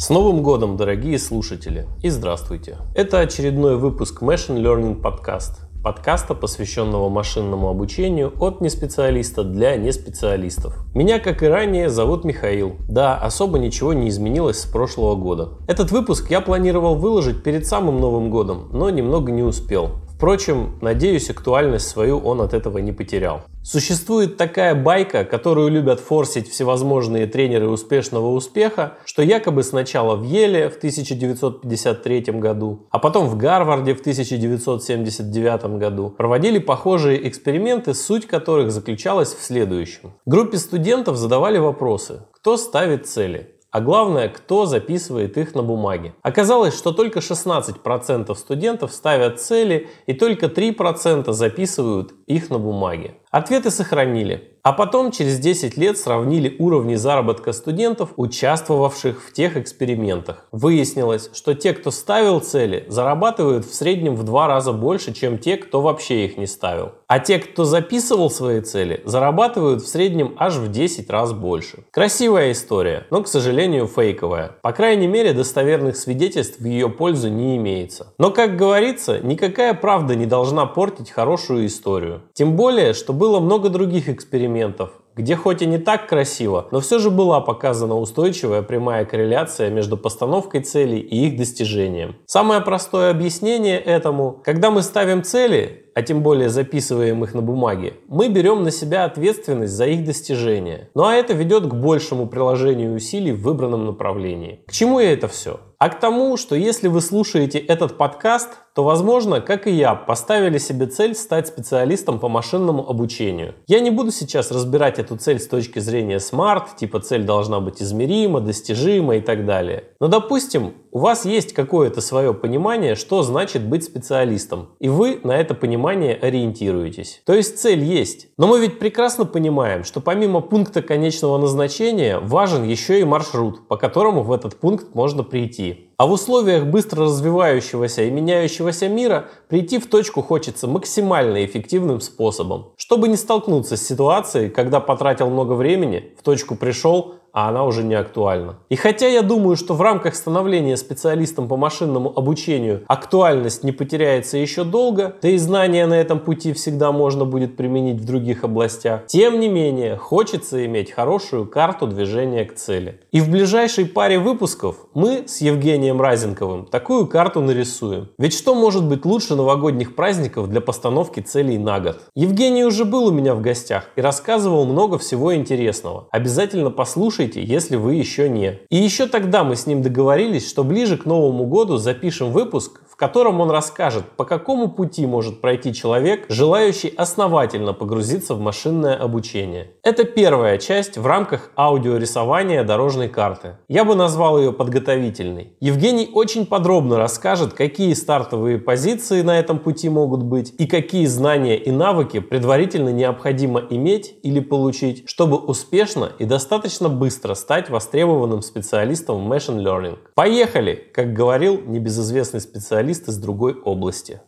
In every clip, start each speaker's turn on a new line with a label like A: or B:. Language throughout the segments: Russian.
A: С Новым годом, дорогие слушатели, и здравствуйте! Это очередной выпуск Machine Learning Podcast, подкаста, посвященного машинному обучению от неспециалиста для неспециалистов. Меня, как и ранее, зовут Михаил. Да, особо ничего не изменилось с прошлого года. Этот выпуск я планировал выложить перед самым Новым годом, но немного не успел. Впрочем, надеюсь, актуальность свою он от этого не потерял. Существует такая байка, которую любят форсить всевозможные тренеры успешного успеха, что якобы сначала в Еле в 1953 году, а потом в Гарварде в 1979 году проводили похожие эксперименты, суть которых заключалась в следующем. Группе студентов задавали вопросы. Кто ставит цели? А главное, кто записывает их на бумаге. Оказалось, что только 16% студентов ставят цели и только 3% записывают их на бумаге. Ответы сохранили. А потом через 10 лет сравнили уровни заработка студентов, участвовавших в тех экспериментах. Выяснилось, что те, кто ставил цели, зарабатывают в среднем в два раза больше, чем те, кто вообще их не ставил. А те, кто записывал свои цели, зарабатывают в среднем аж в 10 раз больше. Красивая история, но, к сожалению, фейковая. По крайней мере, достоверных свидетельств в ее пользу не имеется. Но, как говорится, никакая правда не должна портить хорошую историю. Тем более, что было много других экспериментов, где хоть и не так красиво, но все же была показана устойчивая прямая корреляция между постановкой целей и их достижением. Самое простое объяснение этому, когда мы ставим цели, а тем более записываем их на бумаге, мы берем на себя ответственность за их достижение. Ну а это ведет к большему приложению усилий в выбранном направлении. К чему я это все? А к тому, что если вы слушаете этот подкаст, то, возможно, как и я, поставили себе цель стать специалистом по машинному обучению. Я не буду сейчас разбирать эту цель с точки зрения смарт, типа цель должна быть измерима, достижима и так далее. Но, допустим, у вас есть какое-то свое понимание, что значит быть специалистом, и вы на это понимание ориентируетесь. То есть цель есть. Но мы ведь прекрасно понимаем, что помимо пункта конечного назначения важен еще и маршрут, по которому в этот пункт можно прийти. А в условиях быстро развивающегося и меняющегося мира прийти в точку хочется максимально эффективным способом, чтобы не столкнуться с ситуацией, когда потратил много времени, в точку пришел, а она уже не актуальна. И хотя я думаю, что в рамках становления специалистом по машинному обучению актуальность не потеряется еще долго, да и знания на этом пути всегда можно будет применить в других областях, тем не менее хочется иметь хорошую карту движения к цели. И в ближайшей паре выпусков мы с Евгением Разенковым такую карту нарисуем. Ведь что может быть лучше новогодних праздников для постановки целей на год? Евгений уже был у меня в гостях и рассказывал много всего интересного. Обязательно послушайте слушайте, если вы еще не. И еще тогда мы с ним договорились, что ближе к Новому году запишем выпуск, котором он расскажет, по какому пути может пройти человек, желающий основательно погрузиться в машинное обучение. Это первая часть в рамках аудиорисования дорожной карты. Я бы назвал ее подготовительной. Евгений очень подробно расскажет, какие стартовые позиции на этом пути могут быть и какие знания и навыки предварительно необходимо иметь или получить, чтобы успешно и достаточно быстро стать востребованным специалистом в Machine Learning. Поехали! Как говорил небезызвестный специалист специалист из другой области.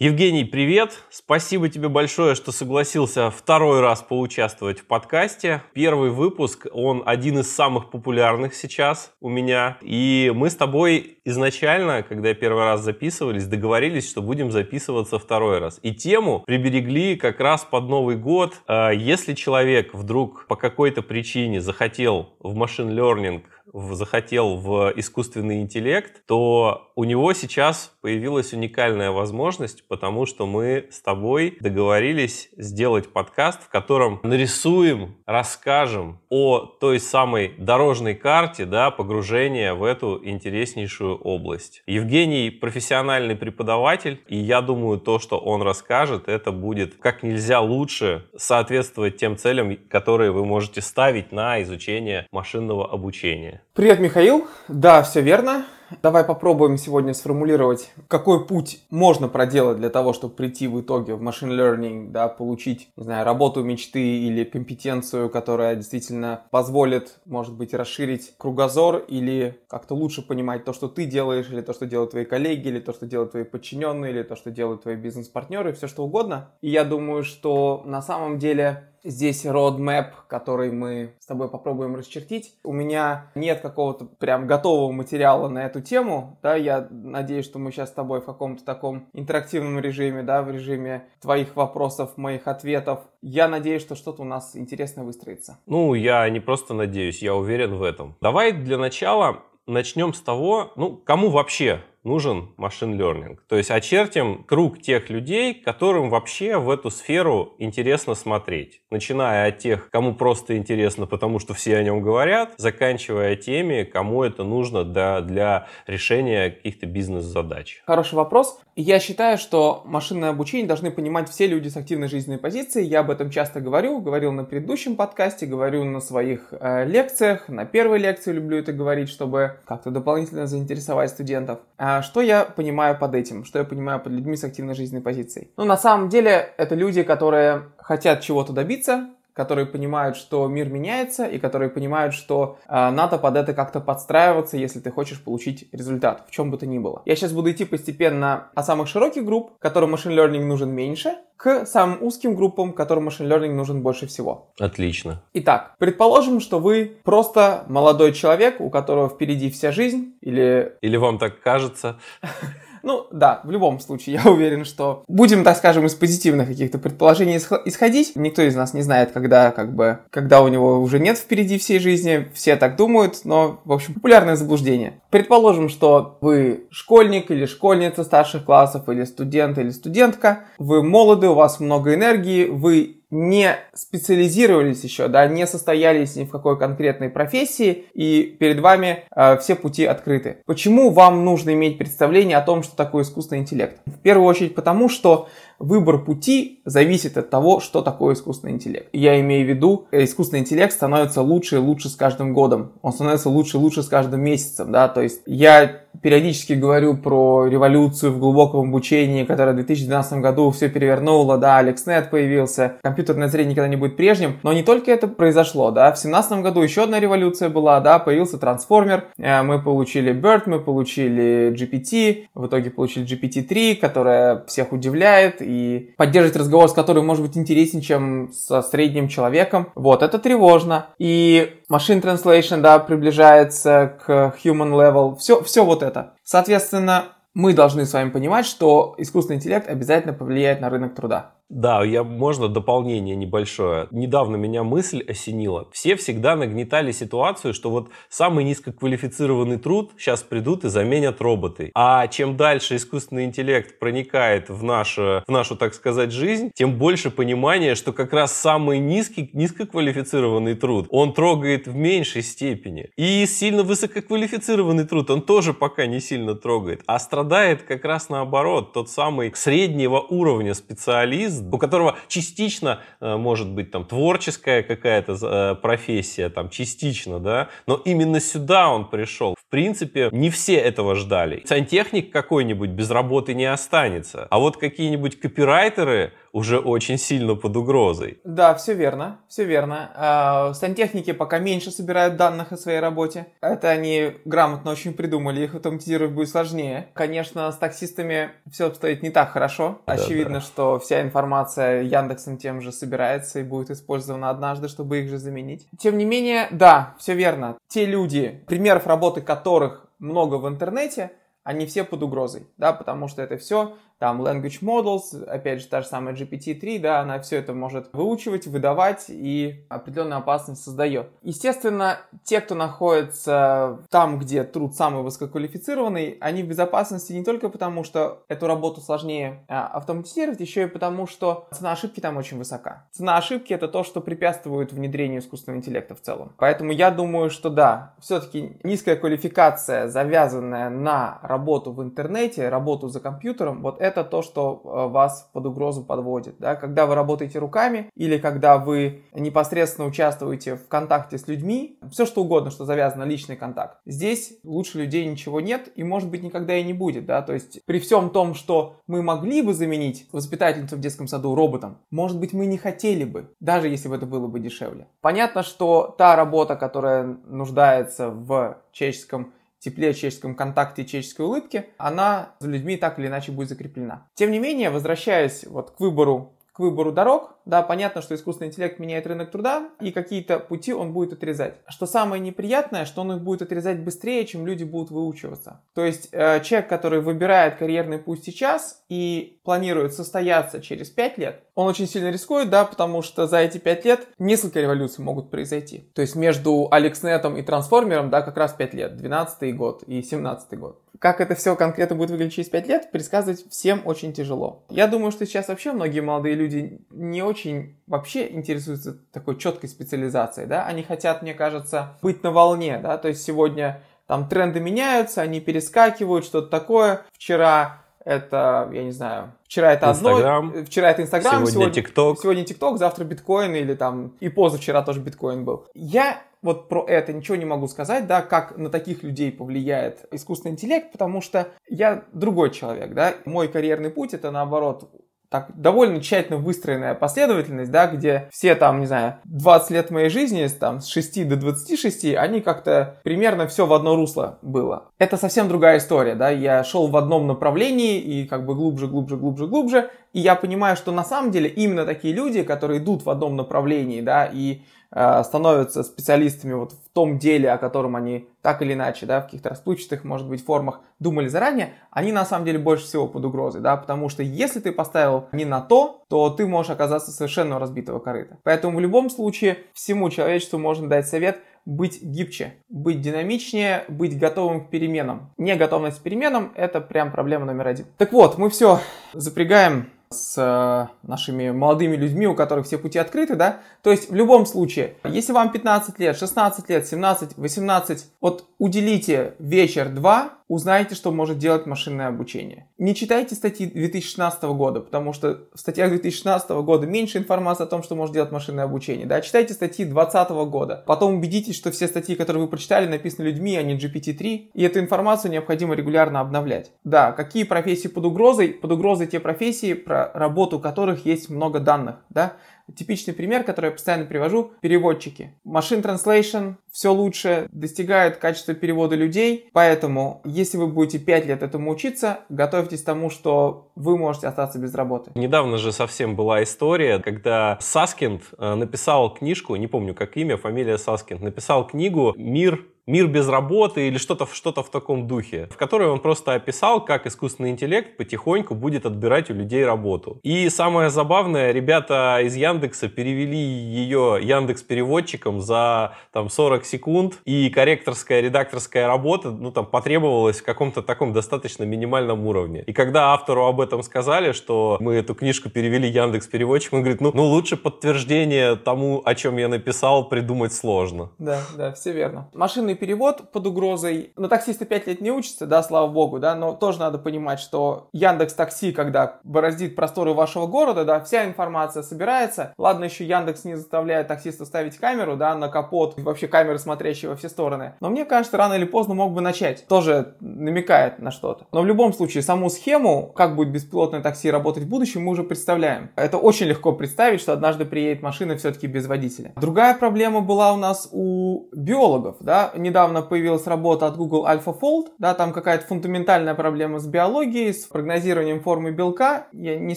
A: Евгений, привет! Спасибо тебе большое, что согласился второй раз поучаствовать в подкасте. Первый выпуск, он один из самых популярных сейчас у меня. И мы с тобой изначально, когда первый раз записывались, договорились, что будем записываться второй раз. И тему приберегли как раз под Новый год. А, если человек вдруг по какой-то причине захотел в машин learning захотел в искусственный интеллект, то у него сейчас появилась уникальная возможность, потому что мы с тобой договорились сделать подкаст, в котором нарисуем, расскажем о той самой дорожной карте да, погружения в эту интереснейшую область. Евгений профессиональный преподаватель, и я думаю, то, что он расскажет, это будет как нельзя лучше соответствовать тем целям, которые вы можете ставить на изучение машинного обучения.
B: Привет, Михаил. Да, все верно. Давай попробуем сегодня сформулировать, какой путь можно проделать для того, чтобы прийти в итоге в machine learning, да, получить, не знаю, работу мечты или компетенцию, которая действительно позволит, может быть, расширить кругозор или как-то лучше понимать то, что ты делаешь, или то, что делают твои коллеги, или то, что делают твои подчиненные, или то, что делают твои бизнес-партнеры, все что угодно. И я думаю, что на самом деле здесь roadmap, который мы с тобой попробуем расчертить. У меня нет какого-то прям готового материала на эту тему, да, я надеюсь, что мы сейчас с тобой в каком-то таком интерактивном режиме, да, в режиме твоих вопросов, моих ответов. Я надеюсь, что что-то у нас интересное выстроится.
A: Ну, я не просто надеюсь, я уверен в этом. Давай для начала начнем с того, ну, кому вообще нужен машин learning. То есть очертим круг тех людей, которым вообще в эту сферу интересно смотреть. Начиная от тех, кому просто интересно, потому что все о нем говорят, заканчивая теми, кому это нужно для, для решения каких-то бизнес-задач.
B: Хороший вопрос. Я считаю, что машинное обучение должны понимать все люди с активной жизненной позицией. Я об этом часто говорю, говорил на предыдущем подкасте, говорю на своих э, лекциях. На первой лекции люблю это говорить, чтобы как-то дополнительно заинтересовать студентов. А а что я понимаю под этим? Что я понимаю под людьми с активной жизненной позицией? Ну, на самом деле, это люди, которые хотят чего-то добиться, которые понимают, что мир меняется, и которые понимают, что э, надо под это как-то подстраиваться, если ты хочешь получить результат, в чем бы то ни было. Я сейчас буду идти постепенно от самых широких групп, которым машин learning нужен меньше, к самым узким группам, которым машин learning нужен больше всего.
A: Отлично.
B: Итак, предположим, что вы просто молодой человек, у которого впереди вся жизнь, или...
A: Или вам так кажется.
B: Ну, да, в любом случае, я уверен, что будем, так скажем, из позитивных каких-то предположений исходить. Никто из нас не знает, когда, как бы, когда у него уже нет впереди всей жизни. Все так думают, но, в общем, популярное заблуждение. Предположим, что вы школьник или школьница старших классов, или студент или студентка. Вы молоды, у вас много энергии, вы не специализировались еще, да, не состоялись ни в какой конкретной профессии, и перед вами э, все пути открыты. Почему вам нужно иметь представление о том, что такое искусственный интеллект? В первую очередь потому, что выбор пути зависит от того, что такое искусственный интеллект. Я имею в виду, э, искусственный интеллект становится лучше и лучше с каждым годом. Он становится лучше и лучше с каждым месяцем, да, то есть я периодически говорю про революцию в глубоком обучении, которая в 2012 году все перевернула, да, AlexNet появился, компьютерное зрение никогда не будет прежним, но не только это произошло, да, в 2017 году еще одна революция была, да, появился трансформер, э, мы получили BERT, мы получили GPT, в итоге получили GPT-3, которая всех удивляет и поддерживать разговор с которым может быть интереснее, чем со средним человеком, вот, это тревожно, и Machine Translation, да, приближается к human level, все, все вот это. Соответственно, мы должны с вами понимать, что искусственный интеллект обязательно повлияет на рынок труда.
A: Да, я можно дополнение небольшое. Недавно меня мысль осенила. Все всегда нагнетали ситуацию, что вот самый низкоквалифицированный труд сейчас придут и заменят роботы. А чем дальше искусственный интеллект проникает в нашу, в нашу, так сказать, жизнь, тем больше понимания, что как раз самый низкий, низкоквалифицированный труд, он трогает в меньшей степени. И сильно высококвалифицированный труд, он тоже пока не сильно трогает. А страдает как раз наоборот, тот самый среднего уровня специалист, у которого частично э, может быть там творческая какая-то э, профессия, там частично, да, но именно сюда он пришел. В принципе, не все этого ждали. Сантехник какой-нибудь без работы не останется, а вот какие-нибудь копирайтеры, уже очень сильно под угрозой.
B: Да, все верно, все верно. А, сантехники пока меньше собирают данных о своей работе. Это они грамотно очень придумали, их автоматизировать будет сложнее. Конечно, с таксистами все обстоит не так хорошо. Да, Очевидно, да. что вся информация Яндексом тем же собирается и будет использована однажды, чтобы их же заменить. Тем не менее, да, все верно. Те люди, примеров работы которых много в интернете, они все под угрозой, да, потому что это все там language models, опять же, та же самая GPT-3, да, она все это может выучивать, выдавать и определенную опасность создает. Естественно, те, кто находится там, где труд самый высококвалифицированный, они в безопасности не только потому, что эту работу сложнее а, автоматизировать, еще и потому, что цена ошибки там очень высока. Цена ошибки это то, что препятствует внедрению искусственного интеллекта в целом. Поэтому я думаю, что да, все-таки низкая квалификация, завязанная на работу в интернете, работу за компьютером, вот это то, что э, вас под угрозу подводит. Да? Когда вы работаете руками или когда вы непосредственно участвуете в контакте с людьми, все что угодно, что завязано личный контакт. Здесь лучше людей ничего нет и может быть никогда и не будет. Да? То есть при всем том, что мы могли бы заменить воспитательницу в детском саду роботом, может быть мы не хотели бы, даже если бы это было бы дешевле. Понятно, что та работа, которая нуждается в человеческом тепле, человеческом контакте и человеческой улыбке, она за людьми так или иначе будет закреплена. Тем не менее, возвращаясь вот к выбору к выбору дорог. Да, понятно, что искусственный интеллект меняет рынок труда, и какие-то пути он будет отрезать. Что самое неприятное, что он их будет отрезать быстрее, чем люди будут выучиваться. То есть э, человек, который выбирает карьерный путь сейчас и планирует состояться через 5 лет, он очень сильно рискует, да, потому что за эти 5 лет несколько революций могут произойти. То есть между Алекснетом и Трансформером, да, как раз 5 лет, 12 год и 17 год. Как это все конкретно будет выглядеть через 5 лет, предсказывать всем очень тяжело. Я думаю, что сейчас вообще многие молодые люди не очень вообще интересуются такой четкой специализацией, да, они хотят, мне кажется, быть на волне, да, то есть сегодня там тренды меняются, они перескакивают, что-то такое. Вчера это, я не знаю, вчера это Instagram, одно, вчера это Инстаграм,
A: сегодня ТикТок,
B: сегодня ТикТок, завтра биткоин или там, и позавчера тоже биткоин был. Я вот про это ничего не могу сказать, да, как на таких людей повлияет искусственный интеллект, потому что я другой человек, да, мой карьерный путь это наоборот так довольно тщательно выстроенная последовательность, да, где все там, не знаю, 20 лет моей жизни, там, с 6 до 26, они как-то примерно все в одно русло было. Это совсем другая история, да, я шел в одном направлении и как бы глубже, глубже, глубже, глубже, и я понимаю, что на самом деле именно такие люди, которые идут в одном направлении, да, и становятся специалистами вот в том деле, о котором они так или иначе, да, в каких-то расплывчатых, может быть, формах думали заранее, они на самом деле больше всего под угрозой, да, потому что если ты поставил не на то, то ты можешь оказаться совершенно разбитого корыта. Поэтому в любом случае всему человечеству можно дать совет быть гибче, быть динамичнее, быть готовым к переменам. Неготовность к переменам – это прям проблема номер один. Так вот, мы все запрягаем с э, нашими молодыми людьми, у которых все пути открыты, да. То есть в любом случае, если вам 15 лет, 16 лет, 17, 18, вот уделите вечер-два, узнаете, что может делать машинное обучение. Не читайте статьи 2016 года, потому что в статьях 2016 года меньше информации о том, что может делать машинное обучение. Да? Читайте статьи 2020 года. Потом убедитесь, что все статьи, которые вы прочитали, написаны людьми, а не GPT-3. И эту информацию необходимо регулярно обновлять. Да, какие профессии под угрозой? Под угрозой те профессии, про работу которых есть много данных. Да? Типичный пример, который я постоянно привожу, переводчики. Machine Translation все лучше достигает качества перевода людей, поэтому если вы будете 5 лет этому учиться, готовьтесь к тому, что вы можете остаться без работы.
A: Недавно же совсем была история, когда Саскинд э, написал книжку, не помню как имя, фамилия Саскинд, написал книгу «Мир мир без работы или что-то что в таком духе, в которой он просто описал, как искусственный интеллект потихоньку будет отбирать у людей работу. И самое забавное, ребята из Яндекса перевели ее Яндекс переводчиком за там 40 секунд, и корректорская, редакторская работа, ну там потребовалась в каком-то таком достаточно минимальном уровне. И когда автору об этом сказали, что мы эту книжку перевели Яндекс переводчиком, он говорит, ну, ну лучше подтверждение тому, о чем я написал, придумать сложно.
B: Да, да, все верно. Машины Машинный перевод под угрозой. Но таксисты 5 лет не учатся, да, слава богу, да, но тоже надо понимать, что Яндекс Такси, когда бороздит просторы вашего города, да, вся информация собирается. Ладно, еще Яндекс не заставляет таксиста ставить камеру, да, на капот, вообще камеры, смотрящие во все стороны. Но мне кажется, рано или поздно мог бы начать. Тоже намекает на что-то. Но в любом случае, саму схему, как будет беспилотное такси работать в будущем, мы уже представляем. Это очень легко представить, что однажды приедет машина все-таки без водителя. Другая проблема была у нас у биологов, да, недавно появилась работа от Google AlphaFold, да, там какая-то фундаментальная проблема с биологией, с прогнозированием формы белка. Я не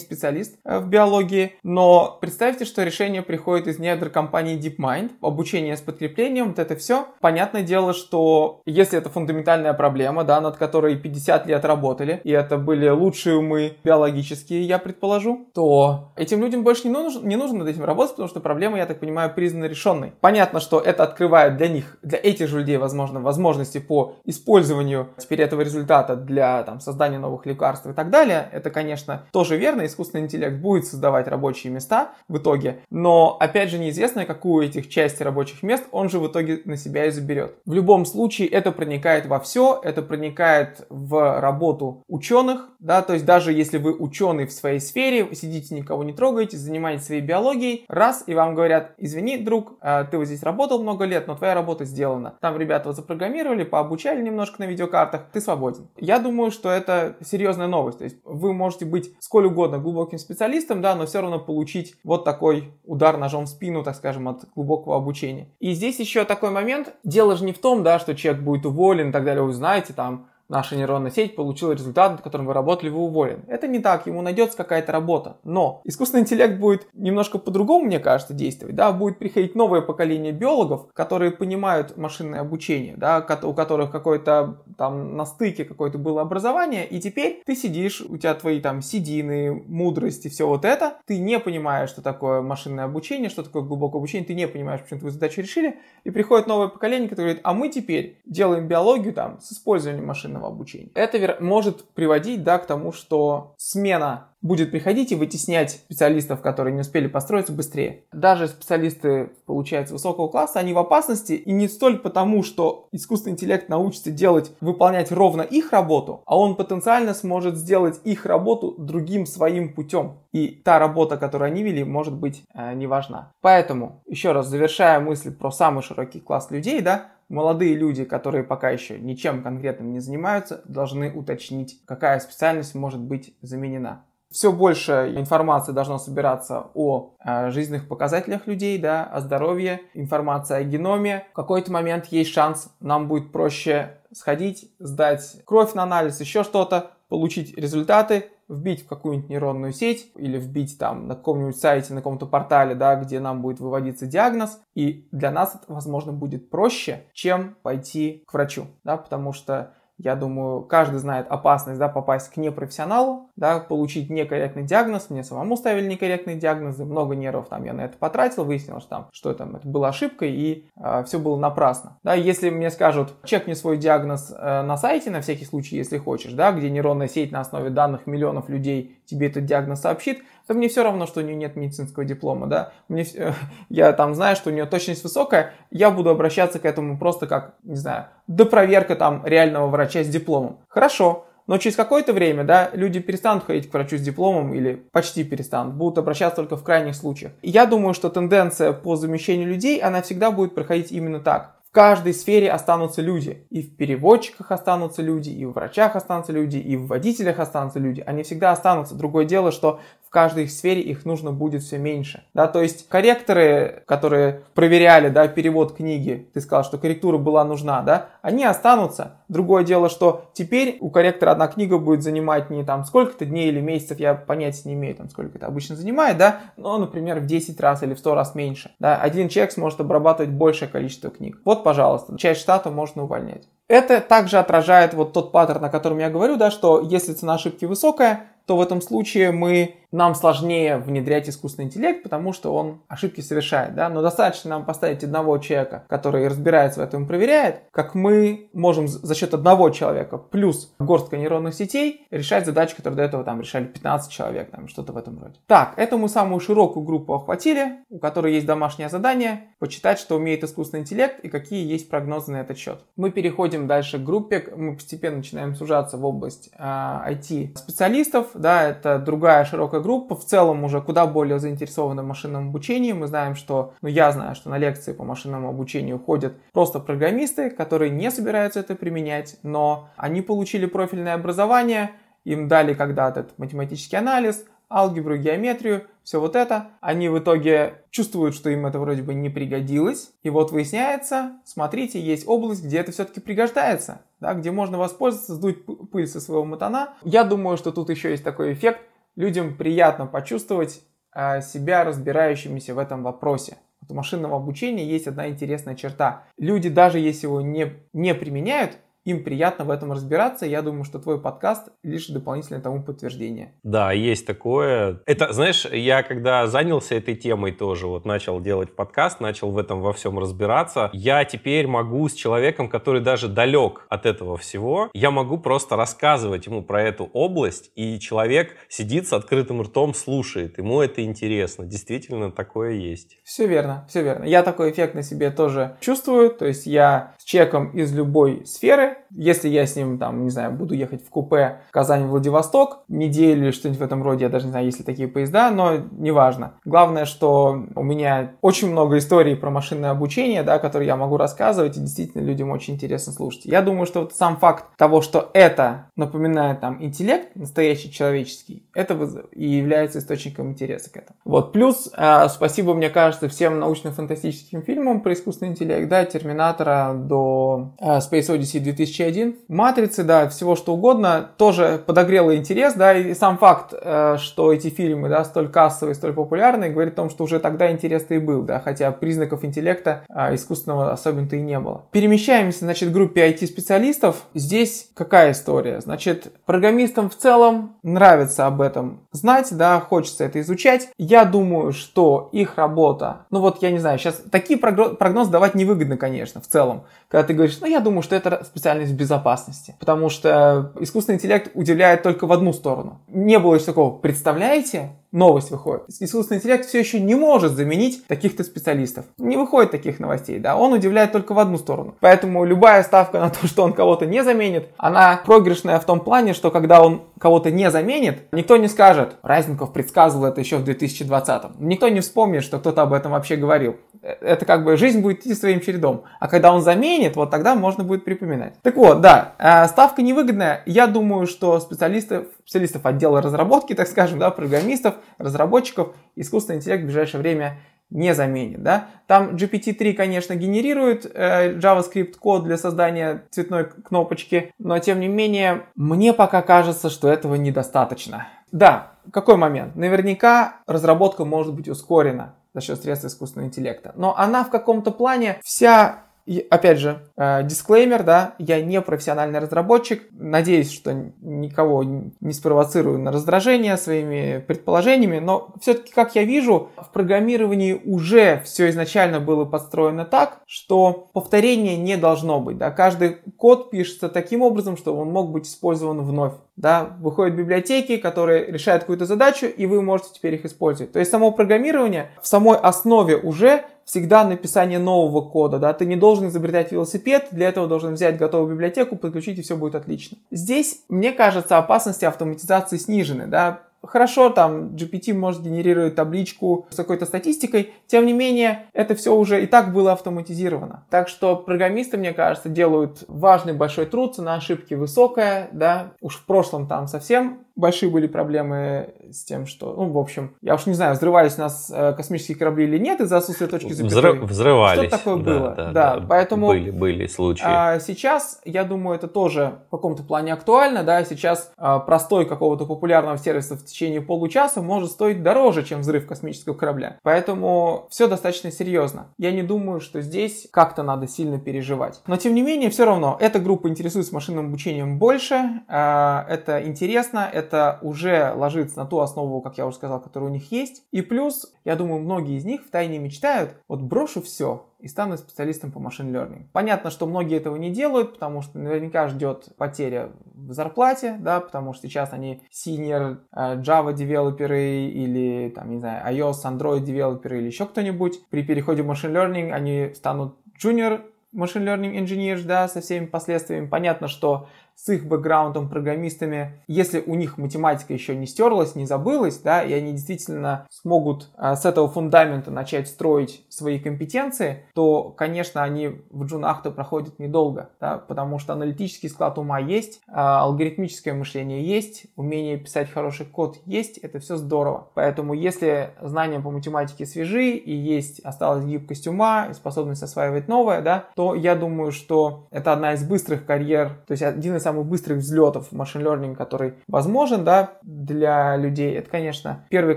B: специалист э, в биологии, но представьте, что решение приходит из недр компании DeepMind, обучение с подкреплением, вот это все. Понятное дело, что если это фундаментальная проблема, да, над которой 50 лет работали, и это были лучшие умы биологические, я предположу, то этим людям больше не нужно, не нужно над этим работать, потому что проблема, я так понимаю, признана решенной. Понятно, что это открывает для них, для этих же людей возможно, возможности по использованию теперь этого результата для там, создания новых лекарств и так далее, это, конечно, тоже верно, искусственный интеллект будет создавать рабочие места в итоге, но, опять же, неизвестно, какую этих части рабочих мест он же в итоге на себя и заберет. В любом случае, это проникает во все, это проникает в работу ученых, да, то есть даже если вы ученый в своей сфере, сидите, никого не трогаете, занимаетесь своей биологией, раз, и вам говорят, извини, друг, а, ты вот здесь работал много лет, но твоя работа сделана. Там ребята вот запрограммировали, пообучали немножко на видеокартах, ты свободен. Я думаю, что это серьезная новость. То есть вы можете быть сколь угодно глубоким специалистом, да, но все равно получить вот такой удар ножом в спину, так скажем, от глубокого обучения. И здесь еще такой момент. Дело же не в том, да, что человек будет уволен и так далее. Вы знаете, там наша нейронная сеть получила результат, над которым вы работали, вы уволены. Это не так, ему найдется какая-то работа. Но искусственный интеллект будет немножко по-другому, мне кажется, действовать. Да? Будет приходить новое поколение биологов, которые понимают машинное обучение, да? у которых какое-то там на стыке какое-то было образование, и теперь ты сидишь, у тебя твои там седины, мудрости, все вот это, ты не понимаешь, что такое машинное обучение, что такое глубокое обучение, ты не понимаешь, почему твою задачу решили, и приходит новое поколение, которое говорит, а мы теперь делаем биологию там с использованием машинного обучения. Это может приводить, да, к тому, что смена будет приходить и вытеснять специалистов, которые не успели построиться быстрее. Даже специалисты, получается, высокого класса, они в опасности, и не столь потому, что искусственный интеллект научится делать, выполнять ровно их работу, а он потенциально сможет сделать их работу другим своим путем. И та работа, которую они вели, может быть э, не важна. Поэтому, еще раз завершая мысль про самый широкий класс людей, да, молодые люди, которые пока еще ничем конкретным не занимаются, должны уточнить, какая специальность может быть заменена. Все больше информации должно собираться о э, жизненных показателях людей, да, о здоровье, информация о геноме. В какой-то момент есть шанс, нам будет проще сходить, сдать кровь на анализ, еще что-то, получить результаты, вбить в какую-нибудь нейронную сеть или вбить там на каком-нибудь сайте, на каком-то портале, да, где нам будет выводиться диагноз. И для нас это, возможно, будет проще, чем пойти к врачу, да, потому что я думаю, каждый знает опасность да, попасть к непрофессионалу, да, получить некорректный диагноз. Мне самому ставили некорректные диагнозы, много нервов там я на это потратил, выяснил, что там, что там, это была ошибкой и э, а, все было напрасно. Да, если мне скажут, чекни свой диагноз э, на сайте, на всякий случай, если хочешь, да, где нейронная сеть на основе данных миллионов людей тебе этот диагноз сообщит, то мне все равно, что у нее нет медицинского диплома, да, мне, я там знаю, что у нее точность высокая, я буду обращаться к этому просто как, не знаю, до проверка там реального врача с дипломом. Хорошо, но через какое-то время, да, люди перестанут ходить к врачу с дипломом или почти перестанут, будут обращаться только в крайних случаях. И я думаю, что тенденция по замещению людей, она всегда будет проходить именно так каждой сфере останутся люди. И в переводчиках останутся люди, и в врачах останутся люди, и в водителях останутся люди. Они всегда останутся. Другое дело, что в каждой сфере их нужно будет все меньше. Да, то есть корректоры, которые проверяли да, перевод книги, ты сказал, что корректура была нужна, да, они останутся. Другое дело, что теперь у корректора одна книга будет занимать не там сколько-то дней или месяцев, я понятия не имею, там сколько это обычно занимает, да, но, например, в 10 раз или в 100 раз меньше. Да, один человек сможет обрабатывать большее количество книг. Вот, пожалуйста, часть штата можно увольнять. Это также отражает вот тот паттерн, о котором я говорю, да, что если цена ошибки высокая, то в этом случае мы, нам сложнее внедрять искусственный интеллект, потому что он ошибки совершает. Да? Но достаточно нам поставить одного человека, который разбирается в этом и проверяет, как мы можем за счет одного человека плюс горстка нейронных сетей решать задачи, которые до этого там решали 15 человек, там что-то в этом роде. Так, это мы самую широкую группу охватили, у которой есть домашнее задание, почитать, что умеет искусственный интеллект и какие есть прогнозы на этот счет. Мы переходим дальше к группе, мы постепенно начинаем сужаться в область э, IT-специалистов, да, это другая широкая группа, в целом уже куда более заинтересована в машинном обучении. Мы знаем, что, ну я знаю, что на лекции по машинному обучению ходят просто программисты, которые не собираются это применять, но они получили профильное образование, им дали когда-то математический анализ, алгебру, геометрию, все вот это. Они в итоге чувствуют, что им это вроде бы не пригодилось. И вот выясняется, смотрите, есть область, где это все-таки пригождается, да, где можно воспользоваться, сдуть пыль со своего мотана. Я думаю, что тут еще есть такой эффект. Людям приятно почувствовать э, себя разбирающимися в этом вопросе. Вот у машинного обучения есть одна интересная черта. Люди, даже если его не, не применяют, им приятно в этом разбираться. Я думаю, что твой подкаст лишь дополнительное тому подтверждение.
A: Да, есть такое. Это, знаешь, я когда занялся этой темой тоже, вот начал делать подкаст, начал в этом во всем разбираться, я теперь могу с человеком, который даже далек от этого всего, я могу просто рассказывать ему про эту область, и человек сидит с открытым ртом, слушает. Ему это интересно. Действительно, такое есть.
B: Все верно, все верно. Я такой эффект на себе тоже чувствую. То есть я с человеком из любой сферы, если я с ним, там, не знаю, буду ехать в купе Казань-Владивосток, неделю или что-нибудь в этом роде, я даже не знаю, есть ли такие поезда, но неважно. Главное, что у меня очень много историй про машинное обучение, да, которые я могу рассказывать, и действительно людям очень интересно слушать. Я думаю, что вот сам факт того, что это напоминает там интеллект настоящий человеческий, это и является источником интереса к этому. Вот, плюс, э, спасибо, мне кажется, всем научно-фантастическим фильмам про искусственный интеллект, да, Терминатора до э, Space Odyssey 2000 2001. Матрицы, да, всего что угодно, тоже подогрело интерес, да, и сам факт, э, что эти фильмы, да, столь кассовые, столь популярные, говорит о том, что уже тогда интерес-то и был, да, хотя признаков интеллекта а, искусственного особенно-то и не было. Перемещаемся, значит, к группе IT-специалистов. Здесь какая история? Значит, программистам в целом нравится об этом знать, да, хочется это изучать. Я думаю, что их работа, ну вот, я не знаю, сейчас такие прогнозы давать невыгодно, конечно, в целом. Когда ты говоришь, ну, я думаю, что это специальность безопасности. Потому что искусственный интеллект удивляет только в одну сторону. Не было еще такого, представляете, новость выходит. Искусственный интеллект все еще не может заменить таких-то специалистов. Не выходит таких новостей, да, он удивляет только в одну сторону. Поэтому любая ставка на то, что он кого-то не заменит, она проигрышная в том плане, что когда он кого-то не заменит, никто не скажет, Разников предсказывал это еще в 2020. Никто не вспомнит, что кто-то об этом вообще говорил. Э, это как бы жизнь будет идти своим чередом. А когда он заменит, вот тогда можно будет припоминать. Так вот, да, э, ставка невыгодная. Я думаю, что специалистов, специалистов отдела разработки, так скажем, да, программистов, разработчиков, искусственный интеллект в ближайшее время не заменит, да. Там GPT-3, конечно, генерирует э, JavaScript код для создания цветной кнопочки, но тем не менее, мне пока кажется, что этого недостаточно. Да, какой момент? Наверняка разработка может быть ускорена за счет средств искусственного интеллекта, но она в каком-то плане вся и опять же, э, дисклеймер, да, я не профессиональный разработчик. Надеюсь, что никого не спровоцирую на раздражение своими предположениями, но все-таки, как я вижу, в программировании уже все изначально было подстроено так, что повторения не должно быть. Да. Каждый код пишется таким образом, чтобы он мог быть использован вновь. Да. Выходят библиотеки, которые решают какую-то задачу, и вы можете теперь их использовать. То есть само программирование в самой основе уже всегда написание нового кода, да, ты не должен изобретать велосипед, для этого должен взять готовую библиотеку, подключить и все будет отлично. Здесь, мне кажется, опасности автоматизации снижены, да, Хорошо, там GPT может генерировать табличку с какой-то статистикой, тем не менее, это все уже и так было автоматизировано. Так что программисты, мне кажется, делают важный большой труд, цена ошибки высокая, да, уж в прошлом там совсем большие были проблемы с тем, что, ну, в общем, я уж не знаю, взрывались у нас э, космические корабли или нет из-за отсутствия точки запятой.
A: Взрыв, взрывались.
B: Что такое да, было? Да, да, да, поэтому...
A: Были, были случаи.
B: А, сейчас, я думаю, это тоже в каком-то плане актуально, да, сейчас а, простой какого-то популярного сервиса в течение получаса может стоить дороже, чем взрыв космического корабля. Поэтому все достаточно серьезно. Я не думаю, что здесь как-то надо сильно переживать. Но, тем не менее, все равно, эта группа интересуется машинным обучением больше, а, это интересно, это это уже ложится на ту основу, как я уже сказал, которая у них есть. И плюс, я думаю, многие из них в тайне мечтают, вот брошу все и стану специалистом по машин learning. Понятно, что многие этого не делают, потому что наверняка ждет потеря в зарплате, да, потому что сейчас они senior э, Java девелоперы или, там, не знаю, iOS, Android девелоперы или еще кто-нибудь. При переходе в машин learning они станут junior machine learning engineers, да, со всеми последствиями. Понятно, что с их бэкграундом, программистами, если у них математика еще не стерлась, не забылась, да, и они действительно смогут а, с этого фундамента начать строить свои компетенции, то, конечно, они в джунах-то проходят недолго, да, потому что аналитический склад ума есть, а, алгоритмическое мышление есть, умение писать хороший код есть, это все здорово. Поэтому, если знания по математике свежи и есть, осталась гибкость ума и способность осваивать новое, да, то я думаю, что это одна из быстрых карьер, то есть один из самых быстрых взлетов в машин learning, который возможен да, для людей, это, конечно, первые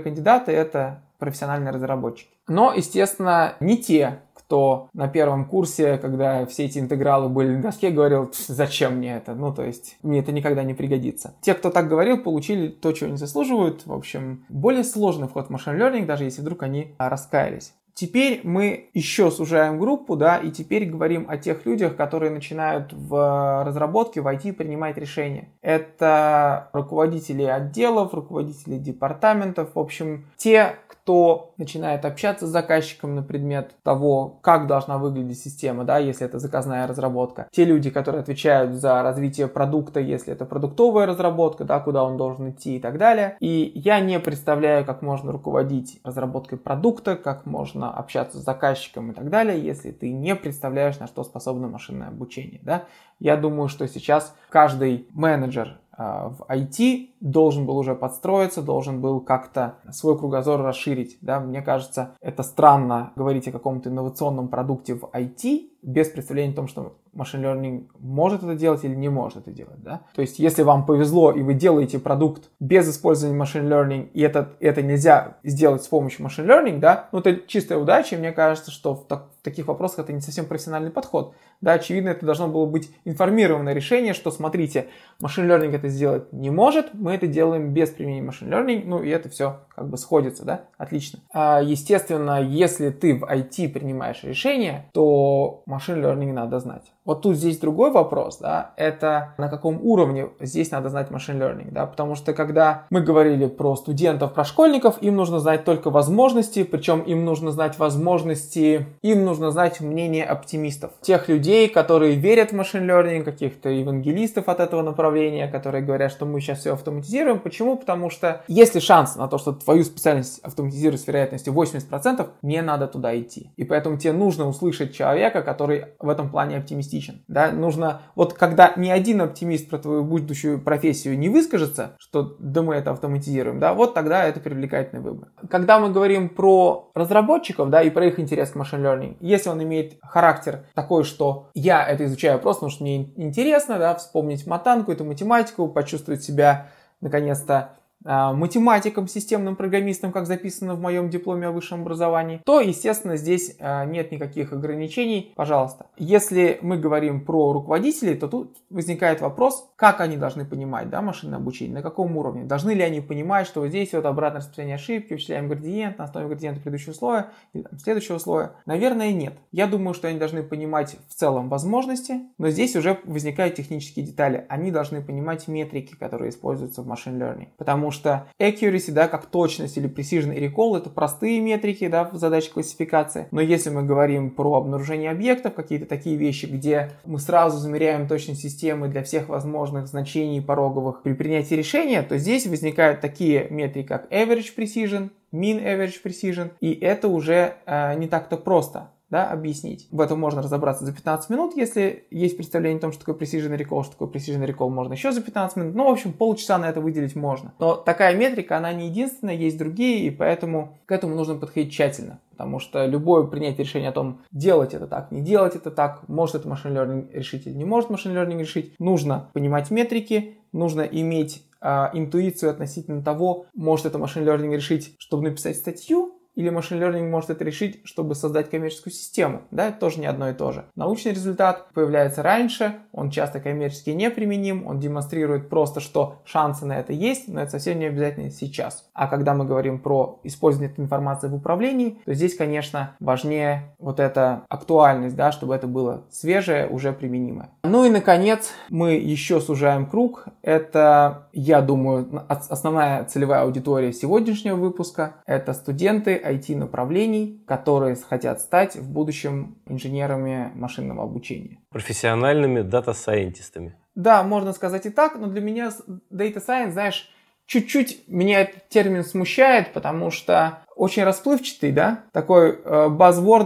B: кандидаты — это профессиональные разработчики. Но, естественно, не те, кто на первом курсе, когда все эти интегралы были на доске, говорил, зачем мне это? Ну, то есть, мне это никогда не пригодится. Те, кто так говорил, получили то, чего они заслуживают. В общем, более сложный вход в машин learning, даже если вдруг они раскаялись. Теперь мы еще сужаем группу, да, и теперь говорим о тех людях, которые начинают в разработке, в IT принимать решения. Это руководители отделов, руководители департаментов, в общем, те, кто начинает общаться с заказчиком на предмет того, как должна выглядеть система, да, если это заказная разработка. Те люди, которые отвечают за развитие продукта, если это продуктовая разработка, да, куда он должен идти и так далее. И я не представляю, как можно руководить разработкой продукта, как можно общаться с заказчиком и так далее, если ты не представляешь, на что способно машинное обучение, да. Я думаю, что сейчас каждый менеджер в IT должен был уже подстроиться, должен был как-то свой кругозор расширить. Да? Мне кажется, это странно говорить о каком-то инновационном продукте в IT, без представления о том, что машин learning может это делать или не может это делать, да. То есть, если вам повезло и вы делаете продукт без использования машин learning, и это, это нельзя сделать с помощью машин learning, да, ну это чистая удача, и мне кажется, что в, так, в таких вопросах это не совсем профессиональный подход. Да, очевидно, это должно было быть информированное решение, что, смотрите, машин learning это сделать не может, мы это делаем без применения машин learning, ну и это все как бы сходится, да, отлично. А, естественно, если ты в IT принимаешь решение, то машин learning надо знать. Вот тут здесь другой вопрос, да, это на каком уровне здесь надо знать машин learning, да, потому что когда мы говорили про студентов, про школьников, им нужно знать только возможности, причем им нужно знать возможности, им нужно знать мнение оптимистов, тех людей, которые верят в машин learning, каких-то евангелистов от этого направления, которые говорят, что мы сейчас все автоматизируем. Почему? Потому что если шанс на то, что твою специальность автоматизируют с вероятностью 80%, не надо туда идти. И поэтому тебе нужно услышать человека, который в этом плане оптимистичен. Да? Нужно, вот когда ни один оптимист про твою будущую профессию не выскажется, что да мы это автоматизируем, да, вот тогда это привлекательный выбор. Когда мы говорим про разработчиков, да, и про их интерес к машин learning, если он имеет характер такой, что я это изучаю просто, потому что мне интересно, да, вспомнить матанку, эту математику, почувствовать себя наконец-то а, математиком, системным программистом, как записано в моем дипломе о высшем образовании, то, естественно, здесь а, нет никаких ограничений. Пожалуйста. Если мы говорим про руководителей, то тут возникает вопрос, как они должны понимать да, машинное обучение, на каком уровне. Должны ли они понимать, что вот здесь вот обратное распределение ошибки, вычисляем градиент на основе градиента предыдущего слоя или там, следующего слоя? Наверное, нет. Я думаю, что они должны понимать в целом возможности, но здесь уже возникают технические детали. Они должны понимать метрики, которые используются в машин learning. Потому что accuracy, да, как точность или precision и recall, это простые метрики, да, в задаче классификации. Но если мы говорим про обнаружение объектов, какие-то такие вещи, где мы сразу замеряем точность системы для всех возможных значений пороговых при принятии решения, то здесь возникают такие метрики, как average precision, mean average precision, и это уже э, не так-то просто да, объяснить. В этом можно разобраться за 15 минут, если есть представление о том, что такое precision recall, что такое precision recall можно еще за 15 минут. Ну, в общем, полчаса на это выделить можно. Но такая метрика, она не единственная, есть другие, и поэтому к этому нужно подходить тщательно. Потому что любое принятие решения о том, делать это так, не делать это так, может это машин learning решить или не может машин learning решить, нужно понимать метрики, нужно иметь э, интуицию относительно того, может это машин learning решить, чтобы написать статью, или машин learning может это решить, чтобы создать коммерческую систему. Да, это тоже не одно и то же. Научный результат появляется раньше, он часто коммерчески неприменим, он демонстрирует просто, что шансы на это есть, но это совсем не обязательно сейчас. А когда мы говорим про использование этой информации в управлении, то здесь, конечно, важнее вот эта актуальность, да, чтобы это было свежее, уже применимое. Ну и, наконец, мы еще сужаем круг. Это, я думаю, основная целевая аудитория сегодняшнего выпуска. Это студенты, IT-направлений, которые хотят стать в будущем инженерами машинного обучения.
A: Профессиональными дата-сайентистами.
B: Да, можно сказать и так, но для меня Data Science, знаешь, чуть-чуть меня этот термин смущает, потому что очень расплывчатый, да, такой э,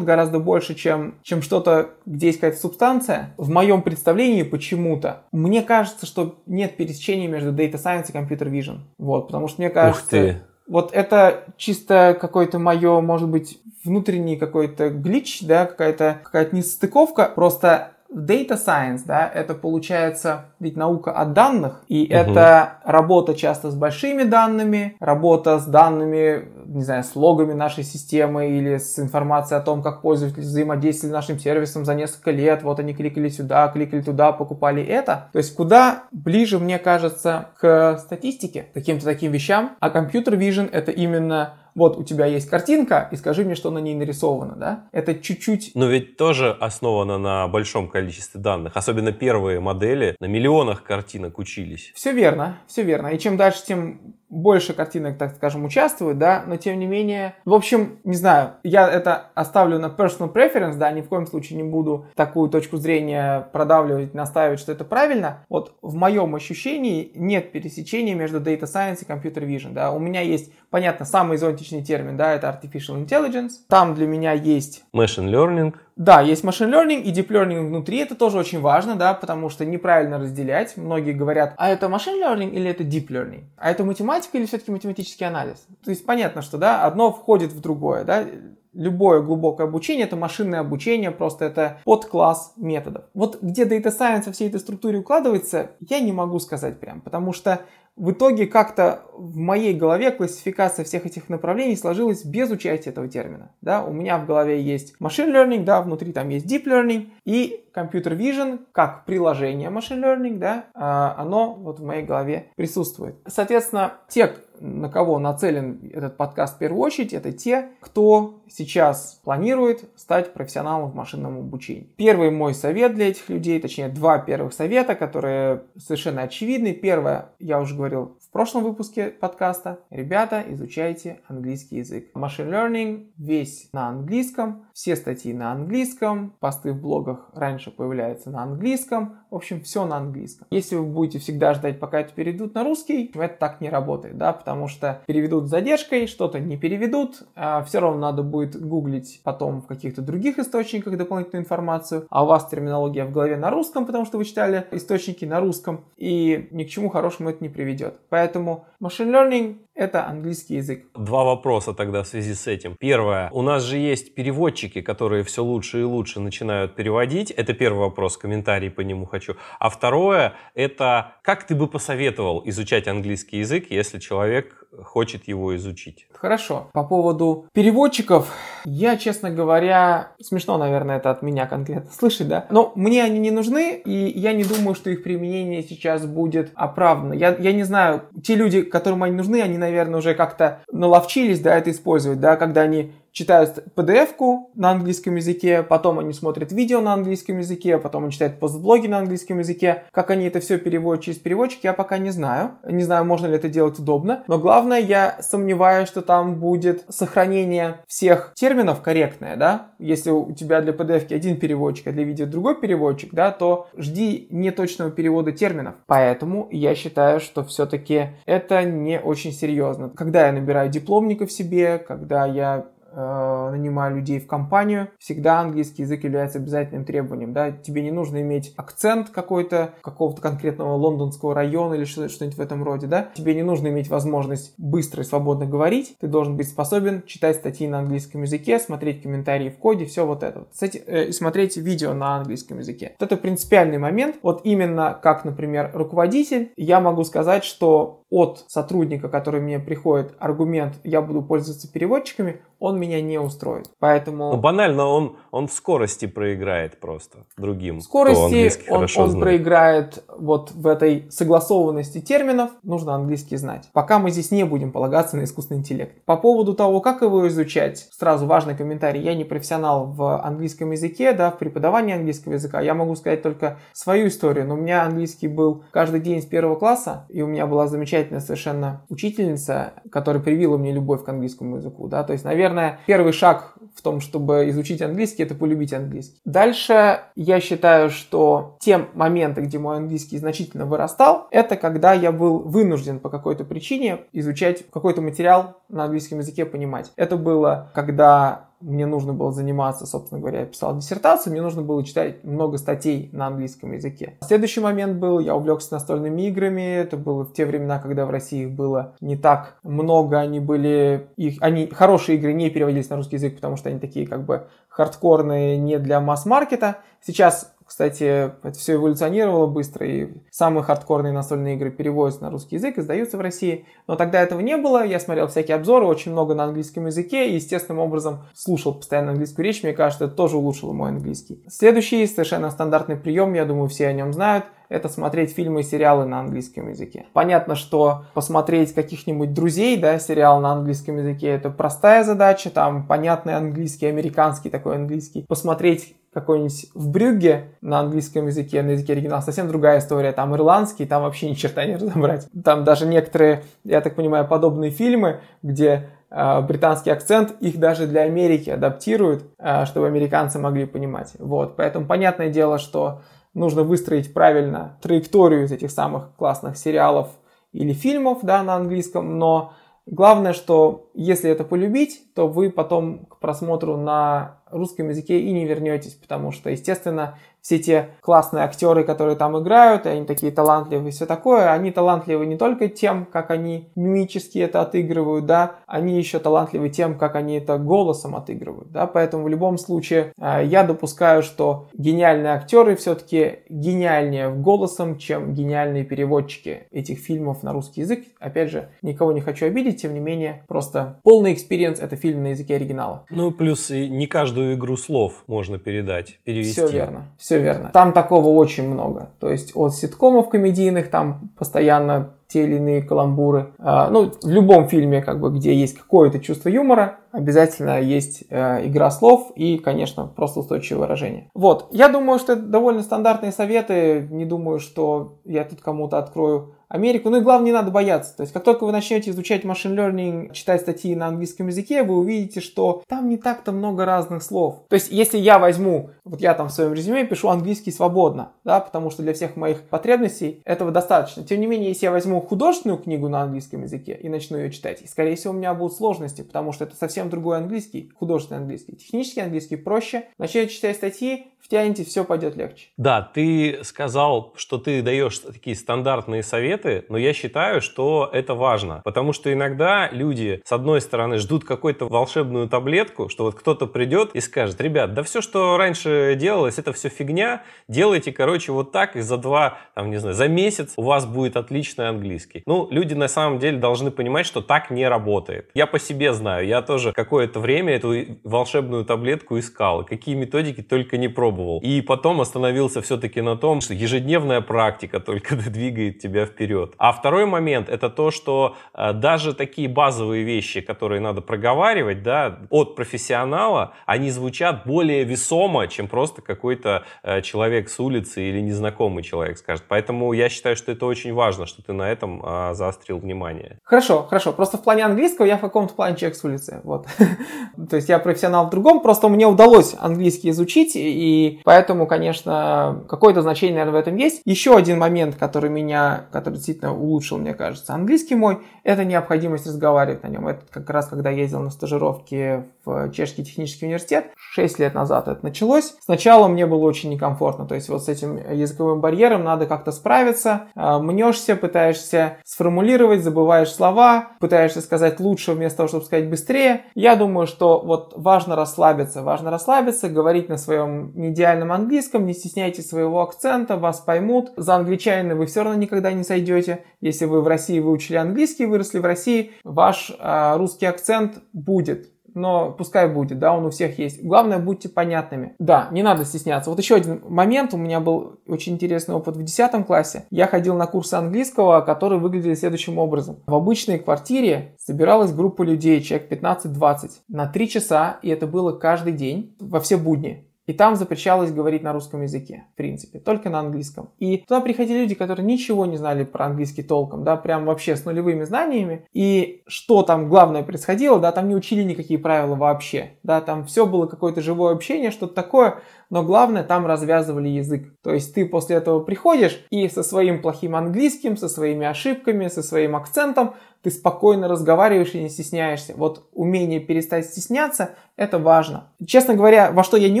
B: гораздо больше, чем, чем что-то, где есть какая-то субстанция. В моем представлении почему-то мне кажется, что нет пересечения между Data Science и Computer Vision. Вот, потому что мне кажется... Ух ты вот это чисто какое-то мое, может быть, внутренний какой-то глич, да, какая-то какая несостыковка. Просто Data Science, да, это получается ведь наука о данных, и угу. это работа часто с большими данными, работа с данными, не знаю, с логами нашей системы или с информацией о том, как пользователи взаимодействовали с нашим сервисом за несколько лет, вот они кликали сюда, кликали туда, покупали это. То есть куда ближе, мне кажется, к статистике, каким-то таким вещам, а компьютер vision это именно вот у тебя есть картинка, и скажи мне, что на ней нарисовано, да? Это чуть-чуть...
A: Но ведь тоже основано на большом количестве данных. Особенно первые модели на миллионах картинок учились.
B: Все верно, все верно. И чем дальше, тем больше картинок, так скажем, участвуют, да, но тем не менее, в общем, не знаю, я это оставлю на personal preference, да, ни в коем случае не буду такую точку зрения продавливать, настаивать, что это правильно. Вот в моем ощущении нет пересечения между data science и computer vision, да, у меня есть, понятно, самый зонтичный термин, да, это artificial intelligence, там для меня есть
A: machine learning,
B: да, есть машин learning и deep learning внутри, это тоже очень важно, да, потому что неправильно разделять. Многие говорят, а это машин learning или это deep learning? А это математика или все-таки математический анализ? То есть понятно, что, да, одно входит в другое, да. любое глубокое обучение это машинное обучение, просто это подкласс методов. Вот где Data Science во всей этой структуре укладывается, я не могу сказать прям, потому что в итоге как-то в моей голове классификация всех этих направлений сложилась без участия этого термина. Да? У меня в голове есть machine learning, да, внутри там есть deep learning и computer vision как приложение machine learning, да, а, оно вот в моей голове присутствует. Соответственно, те, на кого нацелен этот подкаст в первую очередь, это те, кто сейчас планирует стать профессионалом в машинном обучении. Первый мой совет для этих людей, точнее два первых совета, которые совершенно очевидны. Первое, я уже говорил прошлом выпуске подкаста. Ребята, изучайте английский язык. Machine Learning весь на английском, все статьи на английском, посты в блогах раньше появляются на английском. В общем, все на английском. Если вы будете всегда ждать, пока это переведут на русский, это так не работает, да, потому что переведут с задержкой, что-то не переведут, а все равно надо будет гуглить потом в каких-то других источниках дополнительную информацию, а у вас терминология в голове на русском, потому что вы читали источники на русском, и ни к чему хорошему это не приведет. Поэтому Поэтому машин learning это английский язык.
A: Два вопроса тогда в связи с этим. Первое. У нас же есть переводчики, которые все лучше и лучше начинают переводить. Это первый вопрос, комментарий по нему хочу. А второе, это как ты бы посоветовал изучать английский язык, если человек хочет его изучить?
B: Хорошо. По поводу переводчиков, я, честно говоря, смешно, наверное, это от меня конкретно слышать, да? Но мне они не нужны, и я не думаю, что их применение сейчас будет оправдано. Я, я не знаю, те люди, которым они нужны, они, наверное, уже как-то наловчились, да, это использовать, да, когда они читают PDF-ку на английском языке, потом они смотрят видео на английском языке, потом они читают постблоги на английском языке. Как они это все переводят через переводчик, я пока не знаю. Не знаю, можно ли это делать удобно. Но главное, я сомневаюсь, что там будет сохранение всех терминов корректное, да. Если у тебя для PDF один переводчик, а для видео другой переводчик, да, то жди неточного перевода терминов. Поэтому я считаю, что все-таки это не очень серьезно. Когда я набираю дипломников себе, когда я э, нанимаю людей в компанию, всегда английский язык является обязательным требованием. Да? Тебе не нужно иметь акцент какой-то, какого-то конкретного лондонского района или что-нибудь в этом роде. Да? Тебе не нужно иметь возможность быстро и свободно говорить. Ты должен быть способен читать статьи на английском языке, смотреть комментарии в коде, все вот это. Кстати, э, смотреть видео на английском языке. Вот это принципиальный момент. Вот именно как, например, руководитель, я могу сказать, что от сотрудника, который мне приходит, аргумент «я буду пользоваться переводчиками», он меня не устроит. Поэтому...
A: Ну, банально, он, он в скорости проиграет просто другим.
B: В скорости он, он проиграет вот в этой согласованности терминов, нужно английский знать. Пока мы здесь не будем полагаться на искусственный интеллект. По поводу того, как его изучать, сразу важный комментарий. Я не профессионал в английском языке, да, в преподавании английского языка. Я могу сказать только свою историю. Но у меня английский был каждый день с первого класса, и у меня была замечательная замечательная совершенно учительница, которая привила мне любовь к английскому языку. Да? То есть, наверное, первый шаг в том, чтобы изучить английский, это полюбить английский. Дальше я считаю, что те моменты, где мой английский значительно вырастал, это когда я был вынужден по какой-то причине изучать какой-то материал на английском языке, понимать. Это было, когда мне нужно было заниматься, собственно говоря, я писал диссертацию, мне нужно было читать много статей на английском языке. Следующий момент был, я увлекся настольными играми, это было в те времена, когда в России их было не так много, они были, их, они, хорошие игры не переводились на русский язык, потому что они такие как бы хардкорные, не для масс-маркета. Сейчас кстати, это все эволюционировало быстро, и самые хардкорные настольные игры переводятся на русский язык, издаются в России. Но тогда этого не было, я смотрел всякие обзоры, очень много на английском языке, и естественным образом слушал постоянно английскую речь, мне кажется, это тоже улучшило мой английский. Следующий, совершенно стандартный прием, я думаю, все о нем знают, это смотреть фильмы и сериалы на английском языке. Понятно, что посмотреть каких-нибудь друзей, да, сериал на английском языке, это простая задача, там понятный английский, американский такой английский. Посмотреть какой-нибудь в Брюгге на английском языке, на языке оригинала, совсем другая история. Там ирландский, там вообще ни черта не разобрать. Там даже некоторые, я так понимаю, подобные фильмы, где э, британский акцент, их даже для Америки адаптируют, э, чтобы американцы могли понимать. Вот, поэтому понятное дело, что нужно выстроить правильно траекторию из этих самых классных сериалов или фильмов, да, на английском, но главное, что если это полюбить, то вы потом к просмотру на русском языке и не вернетесь, потому что, естественно, все те классные актеры, которые там играют, они такие талантливые и все такое, они талантливы не только тем, как они мимически это отыгрывают, да, они еще талантливы тем, как они это голосом отыгрывают, да, поэтому в любом случае э, я допускаю, что гениальные актеры все-таки гениальнее голосом, чем гениальные переводчики этих фильмов на русский язык. Опять же, никого не хочу обидеть, тем не менее, просто полный experience это фильм на языке оригинала.
A: Ну, плюс не каждую игру слов можно передать, перевести.
B: Все верно, все все верно. Там такого очень много. То есть от ситкомов комедийных там постоянно те или иные каламбуры. А, ну, в любом фильме, как бы, где есть какое-то чувство юмора, обязательно есть э, игра слов и, конечно, просто устойчивое выражение. Вот, я думаю, что это довольно стандартные советы. Не думаю, что я тут кому-то открою Америку. Ну и главное, не надо бояться. То есть, как только вы начнете изучать машин learning, читать статьи на английском языке, вы увидите, что там не так-то много разных слов. То есть, если я возьму, вот я там в своем резюме пишу английский свободно, да, потому что для всех моих потребностей этого достаточно. Тем не менее, если я возьму художественную книгу на английском языке и начну ее читать, и, скорее всего, у меня будут сложности, потому что это совсем другой английский, художественный английский. Технический английский проще. Начнете читать статьи, втянете, все пойдет легче.
A: Да, ты сказал, что ты даешь такие стандартные советы, но я считаю, что это важно, потому что иногда люди, с одной стороны, ждут какую-то волшебную таблетку, что вот кто-то придет и скажет, ребят, да все, что раньше делалось, это все фигня, делайте, короче, вот так, и за два, там, не знаю, за месяц у вас будет отличный английский. Ну, люди на самом деле должны понимать, что так не работает. Я по себе знаю, я тоже какое-то время эту волшебную таблетку искал, какие методики только не пробовал. И потом остановился все-таки на том, что ежедневная практика только двигает тебя вперед. А второй момент это то, что э, даже такие базовые вещи, которые надо проговаривать, да, от профессионала, они звучат более весомо, чем просто какой-то э, человек с улицы или незнакомый человек скажет. Поэтому я считаю, что это очень важно, что ты на этом э, заострил внимание.
B: Хорошо, хорошо. Просто в плане английского я в каком-то плане человек с улицы. Вот. То есть я профессионал в другом, просто мне удалось английский изучить, и поэтому, конечно, какое-то значение, наверное, в этом есть. Еще один момент, который меня, который действительно улучшил, мне кажется, английский мой, это необходимость разговаривать на нем. Это как раз, когда ездил на стажировки Чешский технический университет, 6 лет назад это началось. Сначала мне было очень некомфортно, то есть вот с этим языковым барьером надо как-то справиться. А, мнешься, пытаешься сформулировать, забываешь слова, пытаешься сказать лучше вместо того, чтобы сказать быстрее. Я думаю, что вот важно расслабиться, важно расслабиться, говорить на своем идеальном английском, не стесняйтесь своего акцента, вас поймут. За англичанина вы все равно никогда не сойдете. Если вы в России выучили английский, выросли в России, ваш э, русский акцент будет но пускай будет, да, он у всех есть. Главное, будьте понятными. Да, не надо стесняться. Вот еще один момент, у меня был очень интересный опыт в 10 классе. Я ходил на курсы английского, которые выглядели следующим образом. В обычной квартире собиралась группа людей, человек 15-20, на 3 часа, и это было каждый день, во все будни. И там запрещалось говорить на русском языке, в принципе, только на английском. И туда приходили люди, которые ничего не знали про английский толком, да, прям вообще с нулевыми знаниями. И что там главное происходило, да, там не учили никакие правила вообще, да, там все было какое-то живое общение, что-то такое, но главное, там развязывали язык. То есть ты после этого приходишь и со своим плохим английским, со своими ошибками, со своим акцентом ты спокойно разговариваешь и не стесняешься. Вот умение перестать стесняться – это важно. Честно говоря, во что я не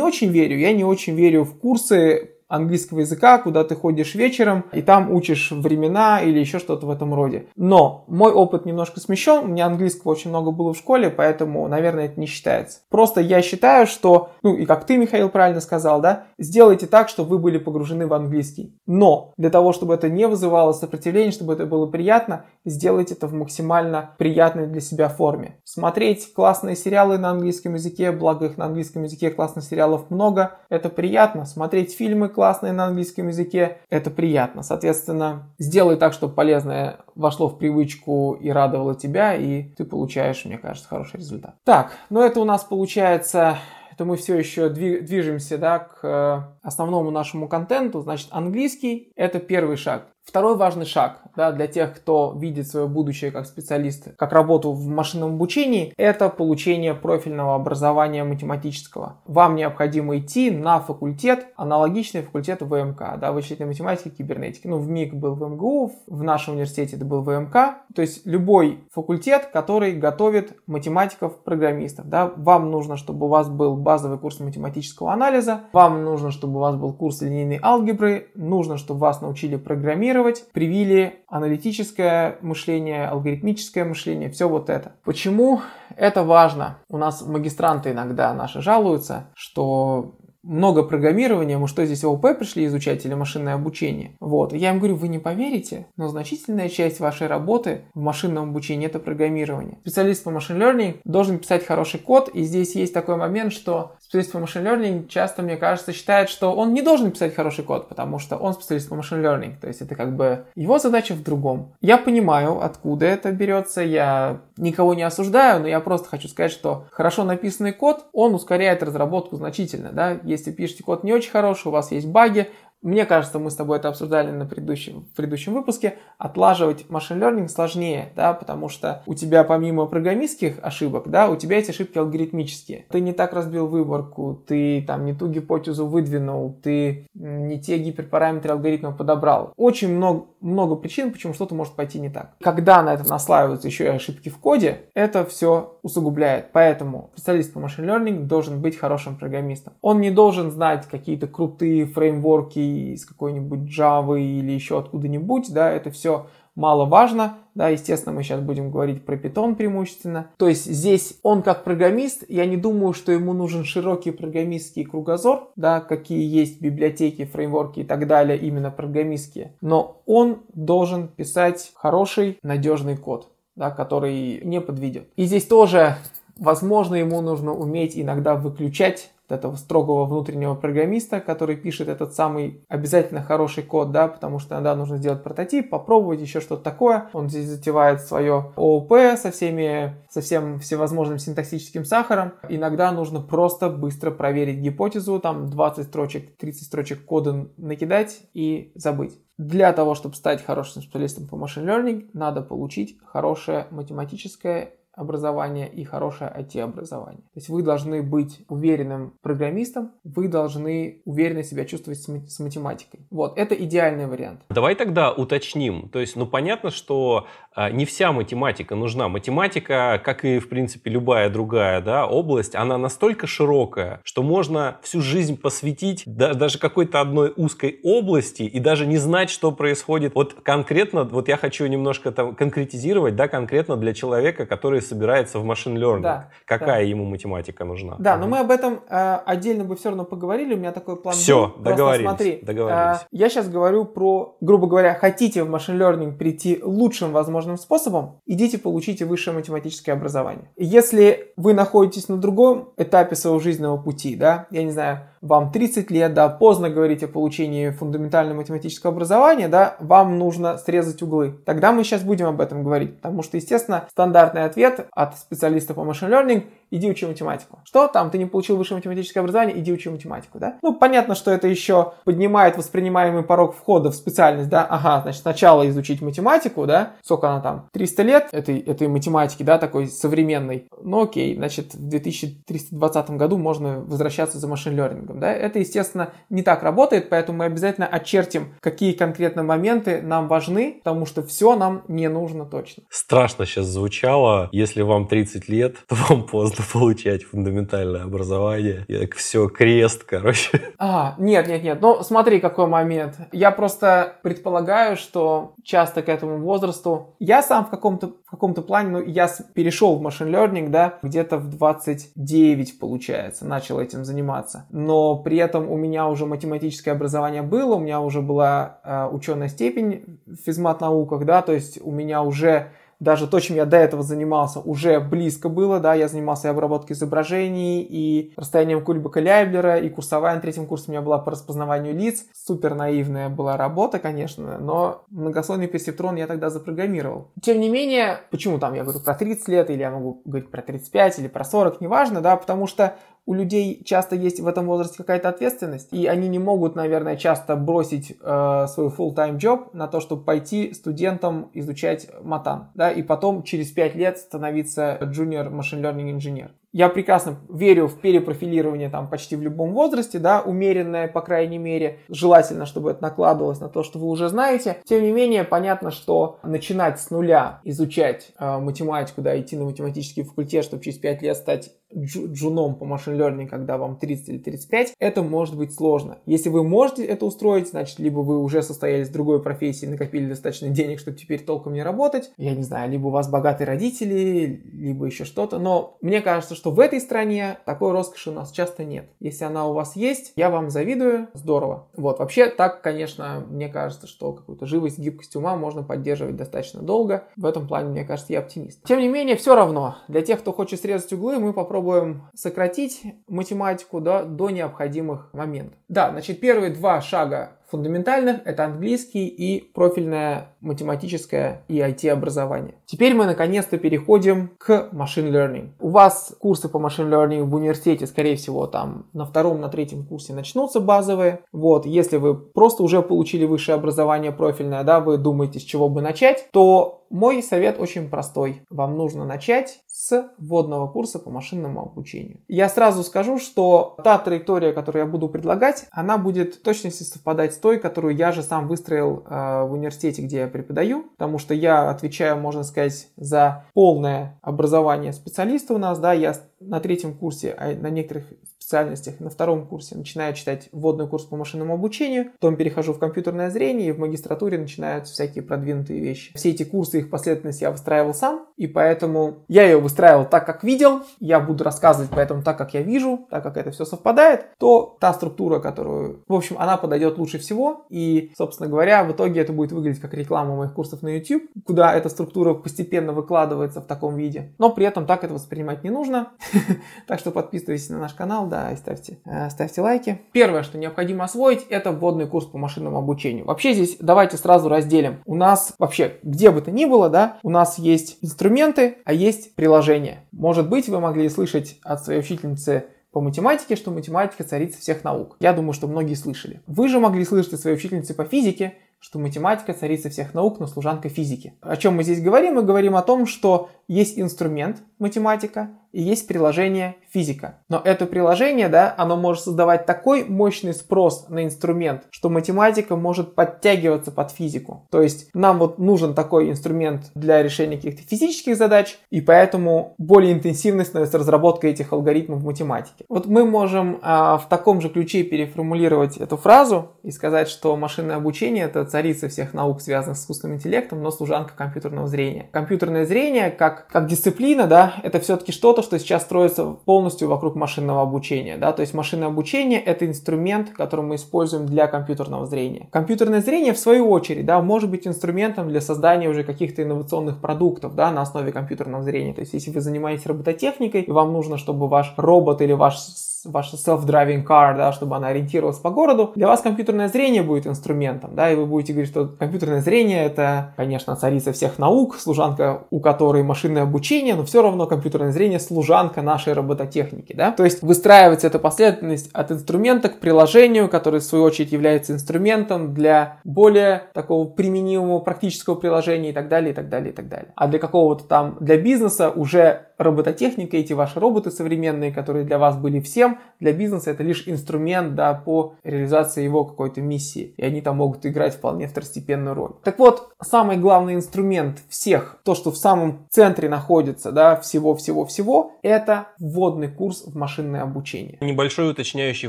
B: очень верю, я не очень верю в курсы английского языка, куда ты ходишь вечером и там учишь времена или еще что-то в этом роде. Но мой опыт немножко смещен, у меня английского очень много было в школе, поэтому, наверное, это не считается. Просто я считаю, что, ну и как ты, Михаил, правильно сказал, да, сделайте так, чтобы вы были погружены в английский. Но для того, чтобы это не вызывало сопротивления, чтобы это было приятно, сделайте это в максимально приятной для себя форме. Смотреть классные сериалы на английском языке, благо их на английском языке классных сериалов много, это приятно. Смотреть фильмы классные на английском языке, это приятно. Соответственно, сделай так, чтобы полезное вошло в привычку и радовало тебя, и ты получаешь, мне кажется, хороший результат. Так, ну это у нас получается то мы все еще движемся да, к э, основному нашему контенту. Значит, английский – это первый шаг. Второй важный шаг да, для тех, кто видит свое будущее как специалист, как работу в машинном обучении, это получение профильного образования математического. Вам необходимо идти на факультет, аналогичный факультету ВМК, да, вычислительной математики, кибернетики. Ну, в МИГ был в МГУ, в нашем университете это был ВМК. То есть любой факультет, который готовит математиков-программистов. Да. Вам нужно, чтобы у вас был базовый курс математического анализа, вам нужно, чтобы у вас был курс линейной алгебры, нужно, чтобы вас научили программировать, привили аналитическое мышление, алгоритмическое мышление, все вот это. Почему это важно? У нас магистранты иногда наши жалуются, что много программирования, мы что здесь ООП пришли изучать или машинное обучение? Вот, я им говорю, вы не поверите, но значительная часть вашей работы в машинном обучении это программирование. Специалист по машин learning должен писать хороший код, и здесь есть такой момент, что специалист по машин learning часто, мне кажется, считает, что он не должен писать хороший код, потому что он специалист по машин learning, то есть это как бы его задача в другом. Я понимаю, откуда это берется, я никого не осуждаю, но я просто хочу сказать, что хорошо написанный код, он ускоряет разработку значительно, да, если пишете код не очень хороший, у вас есть баги, мне кажется, мы с тобой это обсуждали на предыдущем, в предыдущем выпуске, отлаживать машин learning сложнее, да, потому что у тебя помимо программистских ошибок, да, у тебя эти ошибки алгоритмические. Ты не так разбил выборку, ты там не ту гипотезу выдвинул, ты не те гиперпараметры алгоритма подобрал. Очень много, много причин, почему что-то может пойти не так. Когда на это наслаиваются еще и ошибки в коде, это все усугубляет. Поэтому специалист по машин learning должен быть хорошим программистом. Он не должен знать какие-то крутые фреймворки из какой-нибудь Java или еще откуда-нибудь, да, это все мало важно, да, естественно, мы сейчас будем говорить про Python преимущественно. То есть здесь он как программист, я не думаю, что ему нужен широкий программистский кругозор, да, какие есть библиотеки, фреймворки и так далее, именно программистские, но он должен писать хороший, надежный код, да, который не подведет. И здесь тоже, возможно, ему нужно уметь иногда выключать этого строгого внутреннего программиста, который пишет этот самый обязательно хороший код, да, потому что иногда нужно сделать прототип, попробовать еще что-то такое. Он здесь затевает свое ООП со всеми, со всем всевозможным синтаксическим сахаром. Иногда нужно просто быстро проверить гипотезу, там 20 строчек, 30 строчек кода накидать и забыть. Для того, чтобы стать хорошим специалистом по machine learning, надо получить хорошее математическое образование и хорошее IT-образование. То есть вы должны быть уверенным программистом, вы должны уверенно себя чувствовать с математикой. Вот, это идеальный вариант.
A: Давай тогда уточним. То есть, ну понятно, что а, не вся математика нужна. Математика, как и, в принципе, любая другая да, область, она настолько широкая, что можно всю жизнь посвятить да, даже какой-то одной узкой области и даже не знать, что происходит. Вот конкретно, вот я хочу немножко там конкретизировать, да, конкретно для человека, который собирается в машин learning. Да, Какая да. ему математика нужна?
B: Да, угу. но мы об этом э, отдельно бы все равно поговорили. У меня такой план.
A: Все, был. договорились. Просто смотри, договорились. Э,
B: я сейчас говорю про, грубо говоря, хотите в машин learning прийти лучшим возможным способом, идите получите высшее математическое образование. Если вы находитесь на другом этапе своего жизненного пути, да, я не знаю, вам 30 лет, да, поздно говорить о получении фундаментального математического образования, да, вам нужно срезать углы. Тогда мы сейчас будем об этом говорить, потому что, естественно, стандартный ответ от специалиста по machine learning – иди учи математику. Что там, ты не получил высшее математическое образование, иди учи математику, да? Ну, понятно, что это еще поднимает воспринимаемый порог входа в специальность, да? Ага, значит, сначала изучить математику, да? Сколько она там? 300 лет этой, этой математики, да, такой современной. Ну, окей, значит, в 2320 году можно возвращаться за машин-лернингом, да? Это, естественно, не так работает, поэтому мы обязательно очертим, какие конкретно моменты нам важны, потому что все нам не нужно точно.
A: Страшно сейчас звучало, если вам 30 лет, то вам поздно можно получать фундаментальное образование. Я все, крест, короче.
B: А, нет, нет, нет. Ну, смотри, какой момент. Я просто предполагаю, что часто к этому возрасту... Я сам в каком-то в каком-то плане, ну, я перешел в машин learning, да, где-то в 29, получается, начал этим заниматься. Но при этом у меня уже математическое образование было, у меня уже была э, ученая степень в физмат-науках, да, то есть у меня уже даже то, чем я до этого занимался, уже близко было, да, я занимался и обработкой изображений, и расстоянием Кульбака Ляйблера, и курсовая на третьем курсе у меня была по распознаванию лиц. Супер наивная была работа, конечно, но многослойный персептрон я тогда запрограммировал. Тем не менее, почему там я говорю про 30 лет, или я могу говорить про 35, или про 40, неважно, да, потому что у людей часто есть в этом возрасте какая-то ответственность, и они не могут, наверное, часто бросить э, свой full-time job на то, чтобы пойти студентам изучать матан, да, и потом через 5 лет становиться junior machine learning инженер я прекрасно верю в перепрофилирование там почти в любом возрасте, да, умеренное, по крайней мере. Желательно, чтобы это накладывалось на то, что вы уже знаете. Тем не менее, понятно, что начинать с нуля изучать э, математику, да, идти на математический факультет, чтобы через 5 лет стать джуном по машин learning, когда вам 30 или 35, это может быть сложно. Если вы можете это устроить, значит, либо вы уже состоялись в другой профессии, накопили достаточно денег, чтобы теперь толком не работать, я не знаю, либо у вас богатые родители, либо еще что-то, но мне кажется, что в этой стране такой роскоши у нас часто нет. Если она у вас есть, я вам завидую, здорово. Вот, вообще так, конечно, мне кажется, что какую-то живость, гибкость ума можно поддерживать достаточно долго. В этом плане, мне кажется, я оптимист. Тем не менее, все равно, для тех, кто хочет срезать углы, мы попробуем попробуем сократить математику да, до необходимых моментов. Да, значит, первые два шага фундаментальных, это английский и профильное математическое и IT-образование. Теперь мы наконец-то переходим к machine learning. У вас курсы по machine learning в университете, скорее всего, там на втором, на третьем курсе начнутся базовые. Вот, если вы просто уже получили высшее образование профильное, да, вы думаете, с чего бы начать, то мой совет очень простой. Вам нужно начать с вводного курса по машинному обучению. Я сразу скажу, что та траектория, которую я буду предлагать, она будет в точности совпадать с той, которую я же сам выстроил э, в университете, где я преподаю, потому что я отвечаю, можно сказать, за полное образование специалиста у нас, да, я на третьем курсе, а на некоторых специальностях на втором курсе начинаю читать вводный курс по машинному обучению, потом перехожу в компьютерное зрение и в магистратуре начинаются всякие продвинутые вещи. Все эти курсы, их последовательность я выстраивал сам, и поэтому я ее выстраивал так, как видел, я буду рассказывать поэтому так, как я вижу, так как это все совпадает, то та структура, которую, в общем, она подойдет лучше всего, и, собственно говоря, в итоге это будет выглядеть как реклама моих курсов на YouTube, куда эта структура постепенно выкладывается в таком виде, но при этом так это воспринимать не нужно, так что подписывайтесь на наш канал, да, и ставьте, э, ставьте лайки. Первое, что необходимо освоить, это вводный курс по машинному обучению. Вообще здесь давайте сразу разделим. У нас вообще, где бы то ни было, да, у нас есть инструменты, а есть приложения. Может быть, вы могли слышать от своей учительницы по математике, что математика царица всех наук. Я думаю, что многие слышали. Вы же могли слышать от своей учительницы по физике, что математика царица всех наук, но служанка физики. О чем мы здесь говорим? Мы говорим о том, что есть инструмент математика и есть приложение физика. Но это приложение, да, оно может создавать такой мощный спрос на инструмент, что математика может подтягиваться под физику. То есть нам вот нужен такой инструмент для решения каких-то физических задач, и поэтому более интенсивной становится разработка этих алгоритмов в математике. Вот мы можем а, в таком же ключе переформулировать эту фразу и сказать, что машинное обучение это царица всех наук, связанных с искусственным интеллектом, но служанка компьютерного зрения. Компьютерное зрение как как, дисциплина, да, это все-таки что-то, что сейчас строится полностью вокруг машинного обучения, да, то есть машинное обучение это инструмент, который мы используем для компьютерного зрения. Компьютерное зрение, в свою очередь, да, может быть инструментом для создания уже каких-то инновационных продуктов, да, на основе компьютерного зрения. То есть, если вы занимаетесь робототехникой, и вам нужно, чтобы ваш робот или ваш ваша self-driving car, да, чтобы она ориентировалась по городу, для вас компьютерное зрение будет инструментом, да, и вы будете говорить, что компьютерное зрение это, конечно, царица всех наук, служанка, у которой машинное обучение, но все равно компьютерное зрение служанка нашей робототехники, да. То есть выстраивается эта последовательность от инструмента к приложению, который в свою очередь является инструментом для более такого применимого практического приложения и так далее, и так далее, и так далее. А для какого-то там, для бизнеса уже робототехника, эти ваши роботы современные, которые для вас были всем, для бизнеса это лишь инструмент да, по реализации его какой-то миссии. И они там могут играть вполне второстепенную роль. Так вот, самый главный инструмент всех, то, что в самом центре находится, да, всего-всего-всего, это вводный курс в машинное обучение.
A: Небольшой уточняющий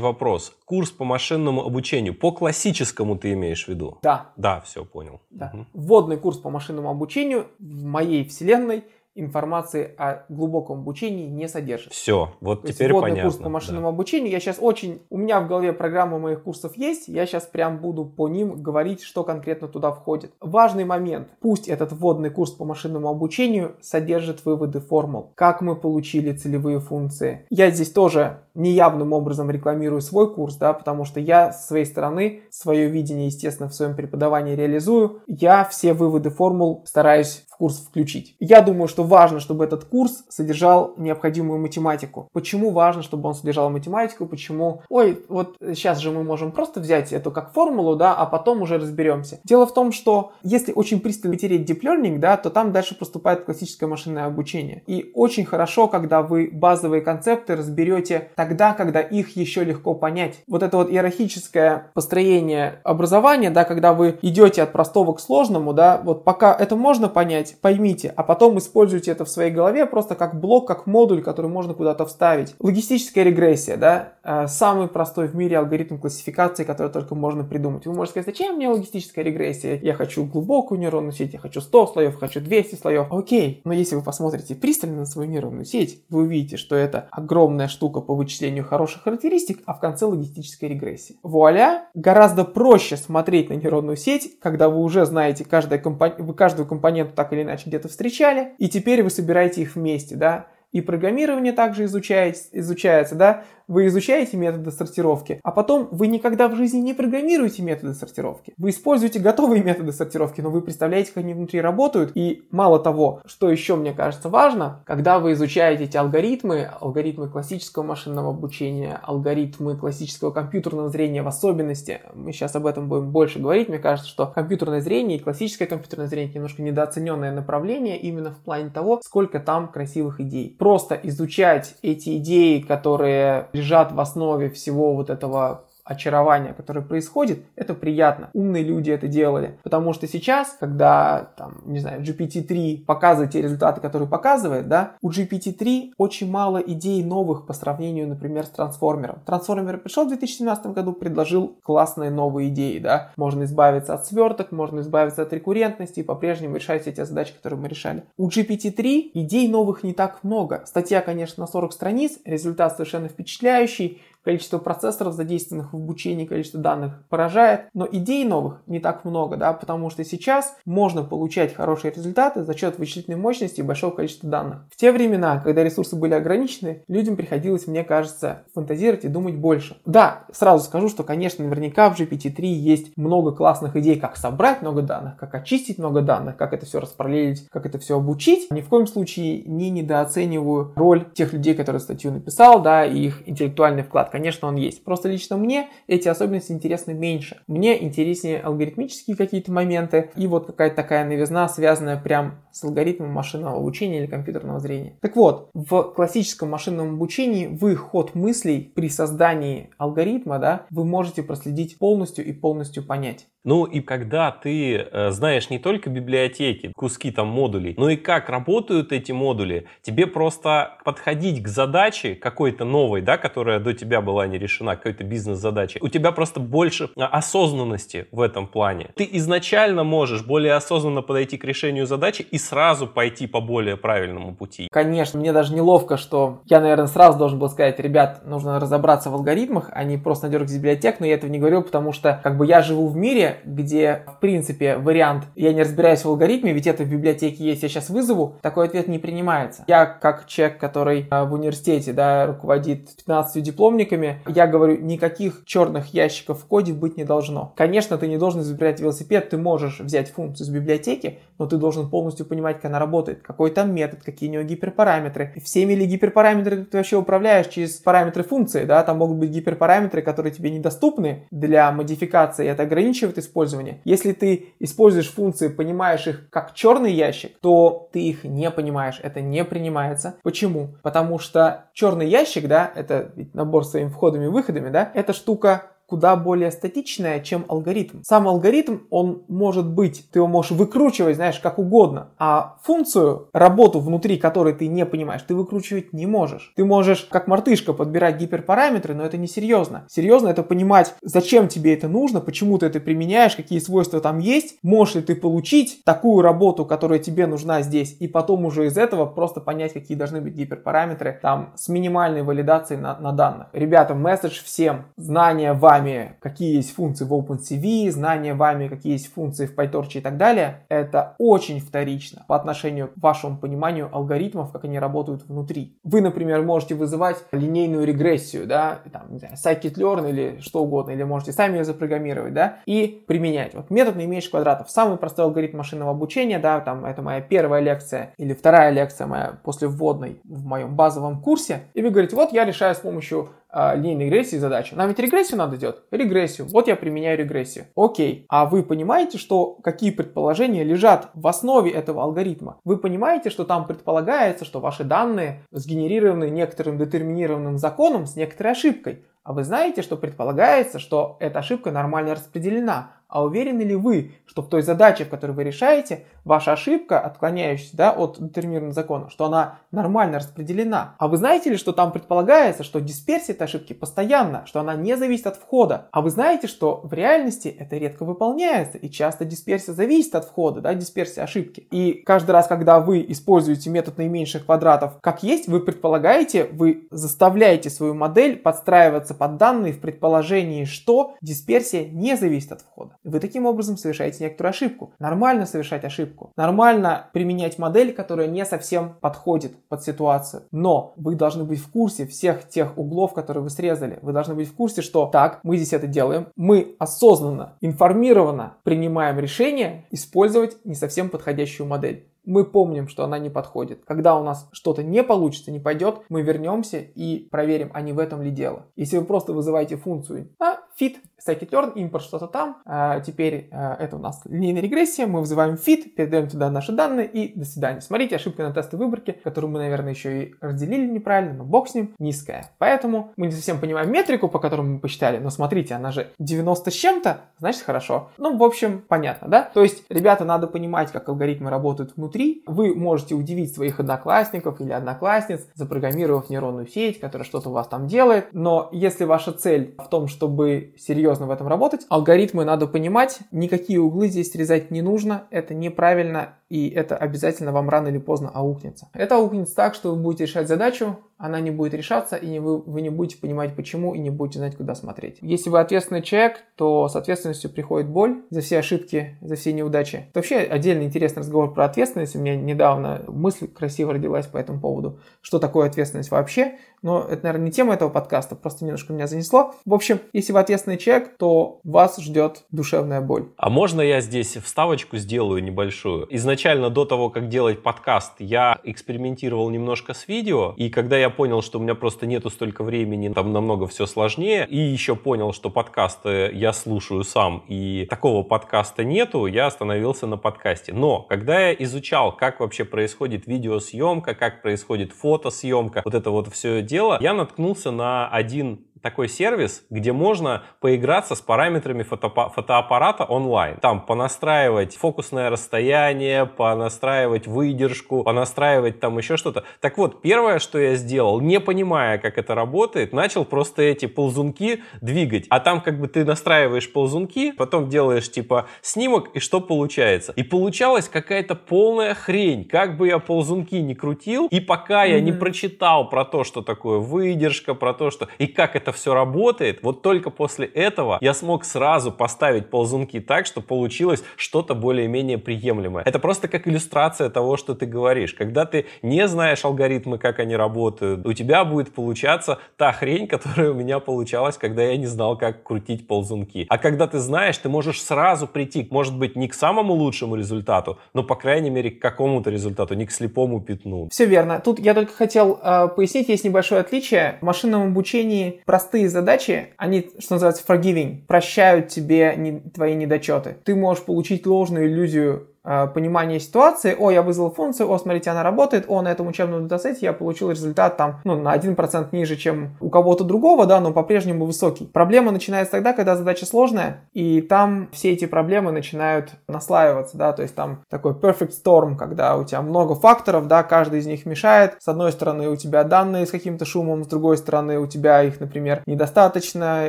A: вопрос. Курс по машинному обучению, по классическому ты имеешь в виду?
B: Да.
A: Да, все, понял.
B: Да. Угу. Вводный курс по машинному обучению в моей вселенной – информации о глубоком обучении не содержит.
A: Все, вот То теперь понятно.
B: курс по машинному да. обучению. Я сейчас очень... У меня в голове программа моих курсов есть. Я сейчас прям буду по ним говорить, что конкретно туда входит. Важный момент. Пусть этот вводный курс по машинному обучению содержит выводы формул. Как мы получили целевые функции. Я здесь тоже неявным образом рекламирую свой курс, да, потому что я с своей стороны свое видение, естественно, в своем преподавании реализую. Я все выводы формул стараюсь курс включить. Я думаю, что важно, чтобы этот курс содержал необходимую математику. Почему важно, чтобы он содержал математику? Почему? Ой, вот сейчас же мы можем просто взять эту как формулу, да, а потом уже разберемся. Дело в том, что если очень пристально тереть deep learning, да, то там дальше поступает классическое машинное обучение. И очень хорошо, когда вы базовые концепты разберете тогда, когда их еще легко понять. Вот это вот иерархическое построение образования, да, когда вы идете от простого к сложному, да, вот пока это можно понять, поймите, а потом используйте это в своей голове просто как блок, как модуль, который можно куда-то вставить. Логистическая регрессия, да, э, самый простой в мире алгоритм классификации, который только можно придумать. Вы можете сказать, зачем мне логистическая регрессия? Я хочу глубокую нейронную сеть, я хочу 100 слоев, хочу 200 слоев. Окей, но если вы посмотрите пристально на свою нейронную сеть, вы увидите, что это огромная штука по вычислению хороших характеристик, а в конце логистическая регрессия. Вуаля, гораздо проще смотреть на нейронную сеть, когда вы уже знаете каждая компон... вы каждую компоненту так или иначе где-то встречали, и теперь вы собираете их вместе, да, и программирование также изучается, изучается, да, вы изучаете методы сортировки, а потом вы никогда в жизни не программируете методы сортировки. Вы используете готовые методы сортировки, но вы представляете, как они внутри работают. И мало того, что еще мне кажется важно, когда вы изучаете эти алгоритмы, алгоритмы классического машинного обучения, алгоритмы классического компьютерного зрения в особенности, мы сейчас об этом будем больше говорить, мне кажется, что компьютерное зрение и классическое компьютерное зрение немножко недооцененное направление именно в плане того, сколько там красивых идей. Просто изучать эти идеи, которые лежат в основе всего вот этого очарование, которое происходит, это приятно. Умные люди это делали. Потому что сейчас, когда, там, не знаю, GPT-3 показывает те результаты, которые показывает, да, у GPT-3 очень мало идей новых по сравнению, например, с трансформером. Трансформер пришел в 2017 году, предложил классные новые идеи, да. Можно избавиться от сверток, можно избавиться от рекуррентности и по-прежнему решать все те задачи, которые мы решали. У GPT-3 идей новых не так много. Статья, конечно, на 40 страниц, результат совершенно впечатляющий, количество процессоров, задействованных в обучении, количество данных поражает, но идей новых не так много, да, потому что сейчас можно получать хорошие результаты за счет вычислительной мощности и большого количества данных. В те времена, когда ресурсы были ограничены, людям приходилось, мне кажется, фантазировать и думать больше. Да, сразу скажу, что, конечно, наверняка в GPT-3 есть много классных идей, как собрать много данных, как очистить много данных, как это все распараллелить, как это все обучить. Ни в коем случае не недооцениваю роль тех людей, которые статью написал, да, и их интеллектуальный вклад конечно, он есть. Просто лично мне эти особенности интересны меньше. Мне интереснее алгоритмические какие-то моменты и вот какая-то такая новизна, связанная прям с алгоритмом машинного обучения или компьютерного зрения. Так вот, в классическом машинном обучении вы ход мыслей при создании алгоритма, да, вы можете проследить полностью и полностью понять.
A: Ну и когда ты э, знаешь не только библиотеки, куски там модулей, но и как работают эти модули, тебе просто подходить к задаче какой-то новой, да, которая до тебя была не решена, какой-то бизнес-задаче, у тебя просто больше а, осознанности в этом плане. Ты изначально можешь более осознанно подойти к решению задачи и сразу пойти по более правильному пути.
B: Конечно, мне даже неловко, что я, наверное, сразу должен был сказать, ребят, нужно разобраться в алгоритмах, а не просто надергать библиотек, но я этого не говорю, потому что как бы я живу в мире, где, в принципе, вариант «я не разбираюсь в алгоритме, ведь это в библиотеке есть, я сейчас вызову», такой ответ не принимается. Я, как человек, который э, в университете, да, руководит 15 дипломниками, я говорю, никаких черных ящиков в коде быть не должно. Конечно, ты не должен изобретать велосипед, ты можешь взять функцию из библиотеки, но ты должен полностью понимать, как она работает, какой там метод, какие у нее гиперпараметры. Всеми ли гиперпараметры ты вообще управляешь через параметры функции, да, там могут быть гиперпараметры, которые тебе недоступны для модификации, это ограничивает использования. Если ты используешь функции, понимаешь их как черный ящик, то ты их не понимаешь, это не принимается. Почему? Потому что черный ящик, да, это набор своими входами и выходами, да, эта штука куда более статичная, чем алгоритм. Сам алгоритм, он может быть, ты его можешь выкручивать, знаешь, как угодно, а функцию, работу внутри которой ты не понимаешь, ты выкручивать не можешь. Ты можешь, как мартышка, подбирать гиперпараметры, но это не серьезно. Серьезно это понимать, зачем тебе это нужно, почему ты это применяешь, какие свойства там есть, можешь ли ты получить такую работу, которая тебе нужна здесь, и потом уже из этого просто понять, какие должны быть гиперпараметры там с минимальной валидацией на, на данных. Ребята, месседж всем, знания вами вами, какие есть функции в OpenCV, знание вами, какие есть функции в PyTorch и так далее, это очень вторично по отношению к вашему пониманию алгоритмов, как они работают внутри. Вы, например, можете вызывать линейную регрессию, да, там, не знаю, scikit-learn или что угодно, или можете сами ее запрограммировать, да, и применять. Вот метод наименьших квадратов, самый простой алгоритм машинного обучения, да, там, это моя первая лекция или вторая лекция моя после вводной в моем базовом курсе, и вы говорите, вот я решаю с помощью а, линейной регрессии задачу. Нам ведь регрессию надо делать? Регрессию. Вот я применяю регрессию. Окей. А вы понимаете, что какие предположения лежат в основе этого алгоритма? Вы понимаете, что там предполагается, что ваши данные сгенерированы некоторым детерминированным законом с некоторой ошибкой. А вы знаете, что предполагается, что эта ошибка нормально распределена. А уверены ли вы, что в той задаче, в которой вы решаете, ваша ошибка, отклоняющаяся да, от детерминированного закона, что она нормально распределена? А вы знаете ли, что там предполагается, что дисперсия этой ошибки постоянна, что она не зависит от входа? А вы знаете, что в реальности это редко выполняется, и часто дисперсия зависит от входа, да, дисперсия ошибки. И каждый раз, когда вы используете метод наименьших квадратов как есть, вы предполагаете, вы заставляете свою модель подстраиваться под данные в предположении, что дисперсия не зависит от входа. Вы таким образом совершаете некоторую ошибку. Нормально совершать ошибку. Нормально применять модель, которая не совсем подходит под ситуацию. Но вы должны быть в курсе всех тех углов, которые вы срезали. Вы должны быть в курсе, что так, мы здесь это делаем. Мы осознанно, информированно принимаем решение использовать не совсем подходящую модель мы помним, что она не подходит. Когда у нас что-то не получится, не пойдет, мы вернемся и проверим, а не в этом ли дело. Если вы просто вызываете функцию а, fit, scikit-learn, импорт что-то там, а, теперь а, это у нас линейная регрессия, мы вызываем fit, передаем туда наши данные и до свидания. Смотрите, ошибка на тесты выборки, которую мы, наверное, еще и разделили неправильно, но бог с ним, низкая. Поэтому мы не совсем понимаем метрику, по которой мы посчитали, но смотрите, она же 90 с чем-то, значит хорошо. Ну, в общем, понятно, да? То есть, ребята, надо понимать, как алгоритмы работают внутри, вы можете удивить своих одноклассников или одноклассниц, запрограммировав нейронную сеть, которая что-то у вас там делает. Но если ваша цель в том, чтобы серьезно в этом работать, алгоритмы надо понимать, никакие углы здесь срезать не нужно, это неправильно, и это обязательно вам рано или поздно аукнется. Это аукнется так, что вы будете решать задачу, она не будет решаться, и не вы, вы не будете понимать почему, и не будете знать, куда смотреть. Если вы ответственный человек, то с ответственностью приходит боль за все ошибки, за все неудачи. Это вообще отдельный интересный разговор про ответственность. У меня недавно мысль красиво родилась по этому поводу. Что такое ответственность вообще? Но это, наверное, не тема этого подкаста, просто немножко меня занесло. В общем, если вы ответственный человек, то вас ждет душевная боль.
A: А можно я здесь вставочку сделаю небольшую? Изначально до того, как делать подкаст, я экспериментировал немножко с видео, и когда я понял, что у меня просто нету столько времени, там намного все сложнее, и еще понял, что подкасты я слушаю сам, и такого подкаста нету, я остановился на подкасте. Но когда я изучал, как вообще происходит видеосъемка, как происходит фотосъемка, вот это вот все дело, я наткнулся на один такой сервис, где можно поиграться с параметрами фотоаппа- фотоаппарата онлайн. Там понастраивать фокусное расстояние, понастраивать выдержку, понастраивать там еще что-то. Так вот, первое, что я сделал, не понимая, как это работает, начал просто эти ползунки двигать. А там как бы ты настраиваешь ползунки, потом делаешь типа снимок, и что получается? И получалась какая-то полная хрень. Как бы я ползунки не крутил, и пока mm-hmm. я не прочитал про то, что такое выдержка, про то, что и как это это все работает, вот только после этого я смог сразу поставить ползунки так, что получилось что-то более-менее приемлемое. Это просто как иллюстрация того, что ты говоришь. Когда ты не знаешь алгоритмы, как они работают, у тебя будет получаться та хрень, которая у меня получалась, когда я не знал, как крутить ползунки. А когда ты знаешь, ты можешь сразу прийти, может быть, не к самому лучшему результату, но, по крайней мере, к какому-то результату, не к слепому пятну.
B: Все верно. Тут я только хотел э, пояснить, есть небольшое отличие. В машинном обучении простые задачи, они, что называется, forgiving, прощают тебе не, твои недочеты. Ты можешь получить ложную иллюзию понимание ситуации, о, я вызвал функцию, о, смотрите, она работает, о, на этом учебном датасете я получил результат там, ну, на 1% ниже, чем у кого-то другого, да, но по-прежнему высокий. Проблема начинается тогда, когда задача сложная, и там все эти проблемы начинают наслаиваться, да, то есть там такой perfect storm, когда у тебя много факторов, да, каждый из них мешает. С одной стороны, у тебя данные с каким-то шумом, с другой стороны, у тебя их, например, недостаточно,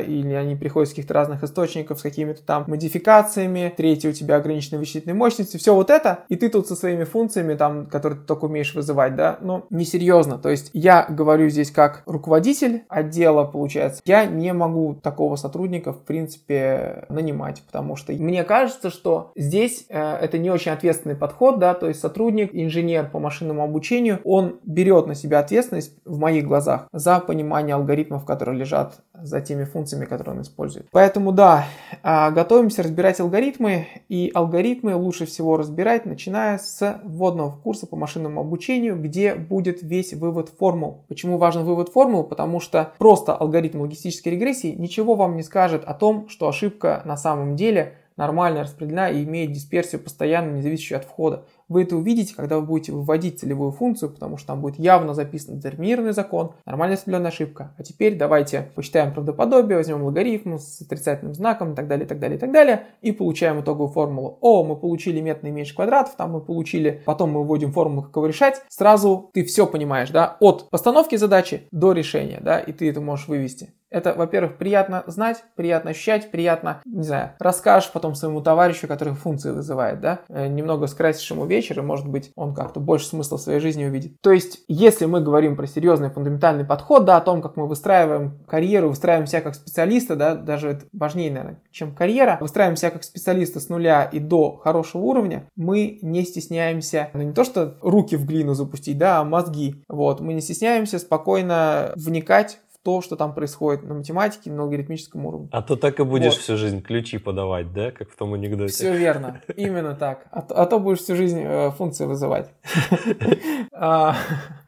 B: или они приходят с каких-то разных источников, с какими-то там модификациями, третье, у тебя ограниченная вычислительная мощность, все вот это, и ты тут со своими функциями, там, которые ты только умеешь вызывать, да, ну, несерьезно. То есть я говорю здесь как руководитель отдела, получается, я не могу такого сотрудника, в принципе, нанимать, потому что мне кажется, что здесь э, это не очень ответственный подход, да, то есть сотрудник, инженер по машинному обучению, он берет на себя ответственность в моих глазах за понимание алгоритмов, которые лежат за теми функциями, которые он использует. Поэтому да, а, готовимся разбирать алгоритмы, и алгоритмы лучше всего разбирать, начиная с вводного курса по машинному обучению, где будет весь вывод формул. Почему важен вывод формул? Потому что просто алгоритм логистической регрессии ничего вам не скажет о том, что ошибка на самом деле нормально распределена и имеет дисперсию постоянно, не зависящую от входа. Вы это увидите, когда вы будете выводить целевую функцию, потому что там будет явно записан детерминированный закон, нормально распределенная ошибка. А теперь давайте посчитаем правдоподобие, возьмем логарифм с отрицательным знаком и так далее, и так далее, и так далее, и получаем итоговую формулу. О, мы получили метод наименьших квадратов, там мы получили, потом мы вводим формулу, как его решать. Сразу ты все понимаешь, да, от постановки задачи до решения, да, и ты это можешь вывести. Это, во-первых, приятно знать, приятно ощущать, приятно, не знаю, расскажешь потом своему товарищу, который функции вызывает, да, э, немного скрасишь ему вечер, и, может быть, он как-то больше смысла в своей жизни увидит. То есть, если мы говорим про серьезный фундаментальный подход, да, о том, как мы выстраиваем карьеру, выстраиваем себя как специалиста, да, даже это важнее, наверное, чем карьера, выстраиваем себя как специалиста с нуля и до хорошего уровня, мы не стесняемся, ну не то, что руки в глину запустить, да, а мозги, вот, мы не стесняемся спокойно вникать то, что там происходит на математике, на алгоритмическом уровне.
A: А то так и будешь вот. всю жизнь ключи подавать, да, как в том анекдоте.
B: Все верно, именно так. А, а то будешь всю жизнь э, функции вызывать. А,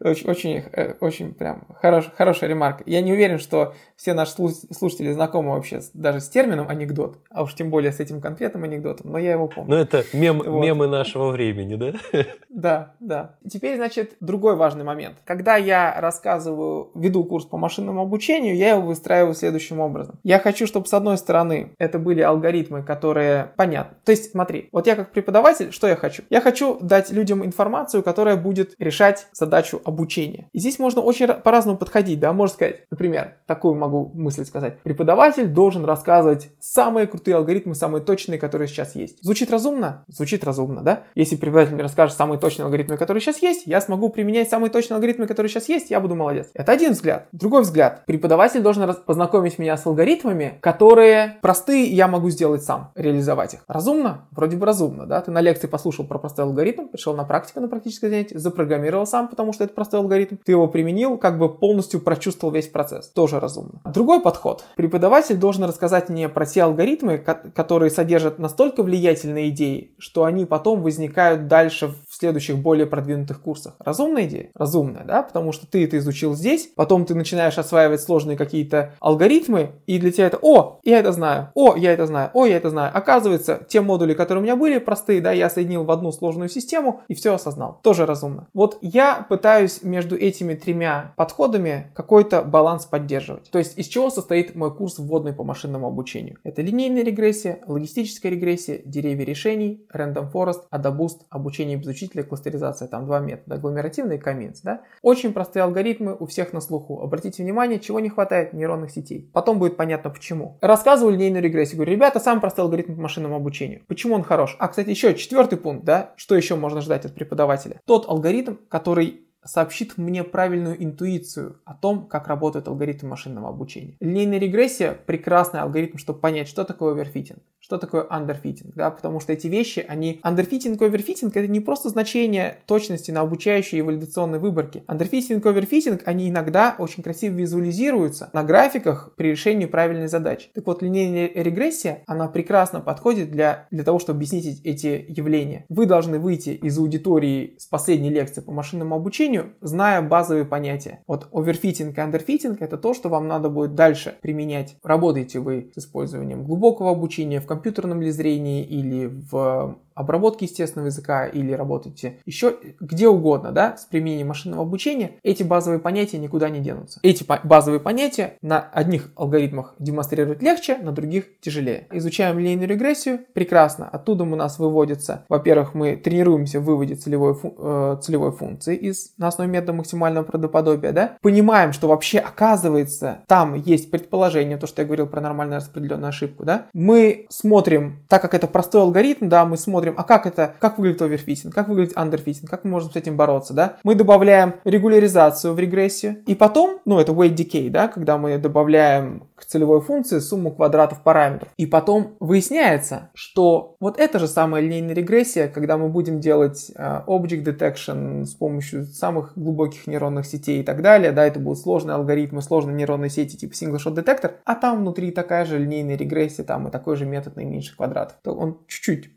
B: очень, э, очень прям хорошая ремарка. Я не уверен, что все наши слушатели знакомы вообще даже с термином анекдот, а уж тем более с этим конкретным анекдотом, но я его помню.
A: Ну это мемы нашего времени, да?
B: Да, да. Теперь, значит, другой важный момент. Когда я рассказываю, веду курс по машинному обучению, я его выстраиваю следующим образом. Я хочу, чтобы с одной стороны это были алгоритмы, которые понятны. То есть, смотри, вот я как преподаватель, что я хочу? Я хочу дать людям информацию, которая будет решать задачу обучения. И здесь можно очень по-разному подходить, да, можно сказать, например, такую могу мысль сказать. Преподаватель должен рассказывать самые крутые алгоритмы, самые точные, которые сейчас есть. Звучит разумно? Звучит разумно, да? Если преподаватель мне расскажет самые точные алгоритмы, которые сейчас есть, я смогу применять самые точные алгоритмы, которые сейчас есть, я буду молодец. Это один взгляд. Другой взгляд. Преподаватель должен познакомить меня с алгоритмами, которые простые, я могу сделать сам, реализовать их. Разумно? Вроде бы разумно, да? Ты на лекции послушал про простой алгоритм, пришел на практику, на практическое занятие, запрограммировал сам, потому что это простой алгоритм. Ты его применил, как бы полностью прочувствовал весь процесс. Тоже разумно. Другой подход. Преподаватель должен рассказать мне про те алгоритмы, которые содержат настолько влиятельные идеи, что они потом возникают дальше в следующих более продвинутых курсах. Разумная идея? Разумная, да? Потому что ты это изучил здесь, потом ты начинаешь осваивать сложные какие-то алгоритмы, и для тебя это «О, я это знаю! О, я это знаю! О, я это знаю!» Оказывается, те модули, которые у меня были простые, да, я соединил в одну сложную систему и все осознал. Тоже разумно. Вот я пытаюсь между этими тремя подходами какой-то баланс поддерживать. То есть из чего состоит мой курс вводный по машинному обучению? Это линейная регрессия, логистическая регрессия, деревья решений, random forest, AdaBoost, обучение без учителя, кластеризация. Там два метода, агломеративный и каминс. Да? Очень простые алгоритмы у всех на слуху. Обратите внимание, чего не хватает нейронных сетей. Потом будет понятно почему. Рассказываю линейную регрессию. Говорю, ребята, самый простой алгоритм по машинному обучению. Почему он хорош? А, кстати, еще четвертый пункт, да, что еще можно ждать от преподавателя? Тот алгоритм, который сообщит мне правильную интуицию о том, как работает алгоритм машинного обучения. Линейная регрессия – прекрасный алгоритм, чтобы понять, что такое overfitting, что такое underfitting, да, потому что эти вещи, они... Underfitting и оверфитинг – это не просто значение точности на обучающей и валидационной выборке. Underfitting и overfitting, они иногда очень красиво визуализируются на графиках при решении правильной задачи. Так вот, линейная регрессия, она прекрасно подходит для, для того, чтобы объяснить эти явления. Вы должны выйти из аудитории с последней лекции по машинному обучению обучению, зная базовые понятия. Вот оверфитинг и андерфитинг это то, что вам надо будет дальше применять. Работаете вы с использованием глубокого обучения в компьютерном ли зрении или в обработки естественного языка или работаете еще где угодно, да, с применением машинного обучения, эти базовые понятия никуда не денутся. Эти базовые понятия на одних алгоритмах демонстрировать легче, на других тяжелее. Изучаем линейную регрессию, прекрасно. Оттуда у нас выводится, во-первых, мы тренируемся в выводе целевой, фу, э, целевой функции из, на основе метода максимального правдоподобия, да, понимаем, что вообще оказывается там есть предположение, то, что я говорил про нормально распределенную ошибку, да, мы смотрим, так как это простой алгоритм, да, мы смотрим смотрим, а как это, как выглядит оверфитинг, как выглядит андерфитинг, как мы можем с этим бороться, да. Мы добавляем регуляризацию в регрессию, и потом, ну, это weight decay, да, когда мы добавляем к целевой функции сумму квадратов параметров. И потом выясняется, что вот это же самая линейная регрессия, когда мы будем делать uh, object detection с помощью самых глубоких нейронных сетей и так далее, да, это будут сложные алгоритмы, сложные нейронные сети типа single shot detector, а там внутри такая же линейная регрессия, там и такой же метод наименьших квадратов. То он чуть-чуть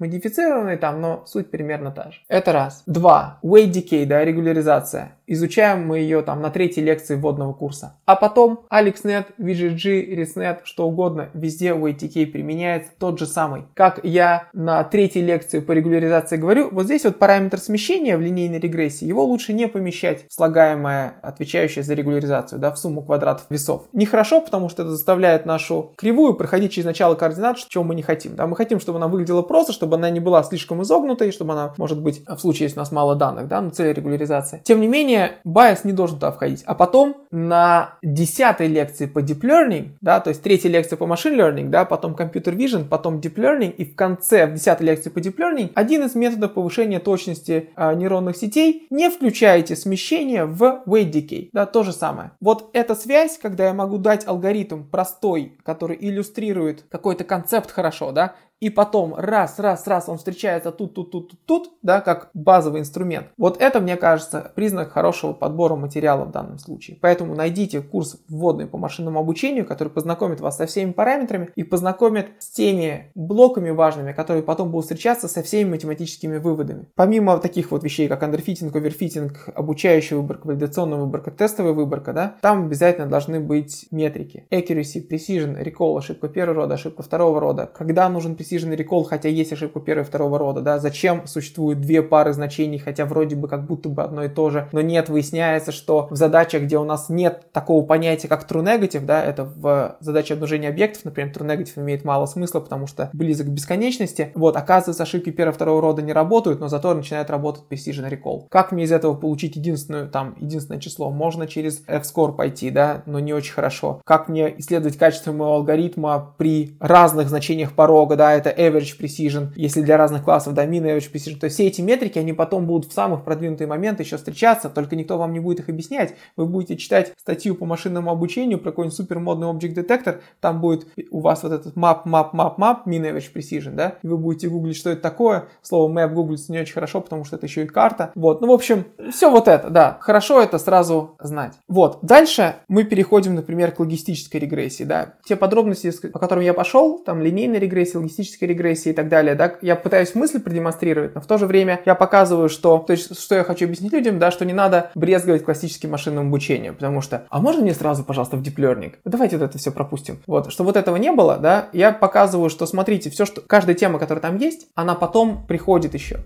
B: модифицированный там, но суть примерно та же. Это раз. Два. Weight decay, да, регуляризация. Изучаем мы ее там на третьей лекции вводного курса. А потом AlexNet, VGG, ResNet, что угодно, везде OATK применяется тот же самый. Как я на третьей лекции по регуляризации говорю, вот здесь вот параметр смещения в линейной регрессии, его лучше не помещать в слагаемое, отвечающее за регуляризацию, да, в сумму квадратов весов. Нехорошо, потому что это заставляет нашу кривую проходить через начало координат, чего мы не хотим. Да, мы хотим, чтобы она выглядела просто, чтобы она не была слишком изогнутой, чтобы она, может быть, в случае, если у нас мало данных, да, на цель регуляризации. Тем не менее, bias не должен туда входить. А потом на десятой лекции по Deep Learning, да, то есть третья лекция по Machine Learning, да, потом Computer Vision, потом Deep Learning, и в конце, в десятой лекции по Deep Learning, один из методов повышения точности а, нейронных сетей, не включайте смещение в Weight Decay, да, то же самое. Вот эта связь, когда я могу дать алгоритм простой, который иллюстрирует какой-то концепт хорошо, да, и потом раз, раз, раз он встречается тут, тут, тут, тут, тут, да, как базовый инструмент. Вот это, мне кажется, признак хорошего подбора материала в данном случае. Поэтому найдите курс вводный по машинному обучению, который познакомит вас со всеми параметрами и познакомит с теми блоками важными, которые потом будут встречаться со всеми математическими выводами. Помимо таких вот вещей, как андерфитинг, оверфитинг, обучающая выборка, валидационная выборка, тестовая выборка, да, там обязательно должны быть метрики. Accuracy, precision, recall, ошибка первого рода, ошибка второго рода. Когда нужен precision recall, хотя есть ошибка первого и второго рода, да, зачем существуют две пары значений, хотя вроде бы как будто бы одно и то же, но нет, выясняется, что в задачах, где у нас нет такого понятия, как true negative, да, это в задаче обнаружения объектов, например, true negative имеет мало смысла, потому что близок к бесконечности, вот, оказывается, ошибки первого и второго рода не работают, но зато начинает работать precision recall. Как мне из этого получить единственную, там, единственное число? Можно через F-score пойти, да, но не очень хорошо. Как мне исследовать качество моего алгоритма при разных значениях порога, да, это average precision, если для разных классов, min average precision, то все эти метрики, они потом будут в самых продвинутые моменты еще встречаться, только никто вам не будет их объяснять. Вы будете читать статью по машинному обучению про какой-нибудь супер модный object детектор, там будет у вас вот этот map, map, map, map, min average precision, да, и вы будете гуглить, что это такое. Слово map гуглится не очень хорошо, потому что это еще и карта. Вот, ну, в общем, все вот это, да, хорошо это сразу знать. Вот, дальше мы переходим, например, к логистической регрессии, да. Те подробности, по которым я пошел, там линейная регрессия, логистическая логической регрессии и так далее, да, я пытаюсь мысли продемонстрировать, но в то же время я показываю, что, то есть, что я хочу объяснить людям, да, что не надо брезговать классическим машинным обучением, потому что, а можно мне сразу, пожалуйста, в deep learning? Давайте вот это все пропустим. Вот, что вот этого не было, да, я показываю, что, смотрите, все, что, каждая тема, которая там есть, она потом приходит еще.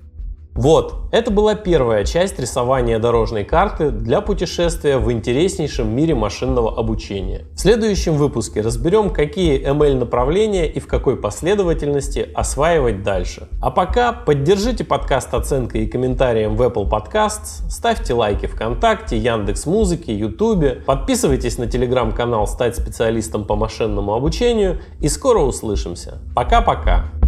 A: Вот, это была первая часть рисования дорожной карты для путешествия в интереснейшем мире машинного обучения. В следующем выпуске разберем, какие ML направления и в какой последовательности осваивать дальше. А пока поддержите подкаст оценкой и комментарием в Apple Podcasts, ставьте лайки ВКонтакте, Яндекс Музыке, Ютубе, подписывайтесь на телеграм-канал «Стать специалистом по машинному обучению» и скоро услышимся. Пока-пока!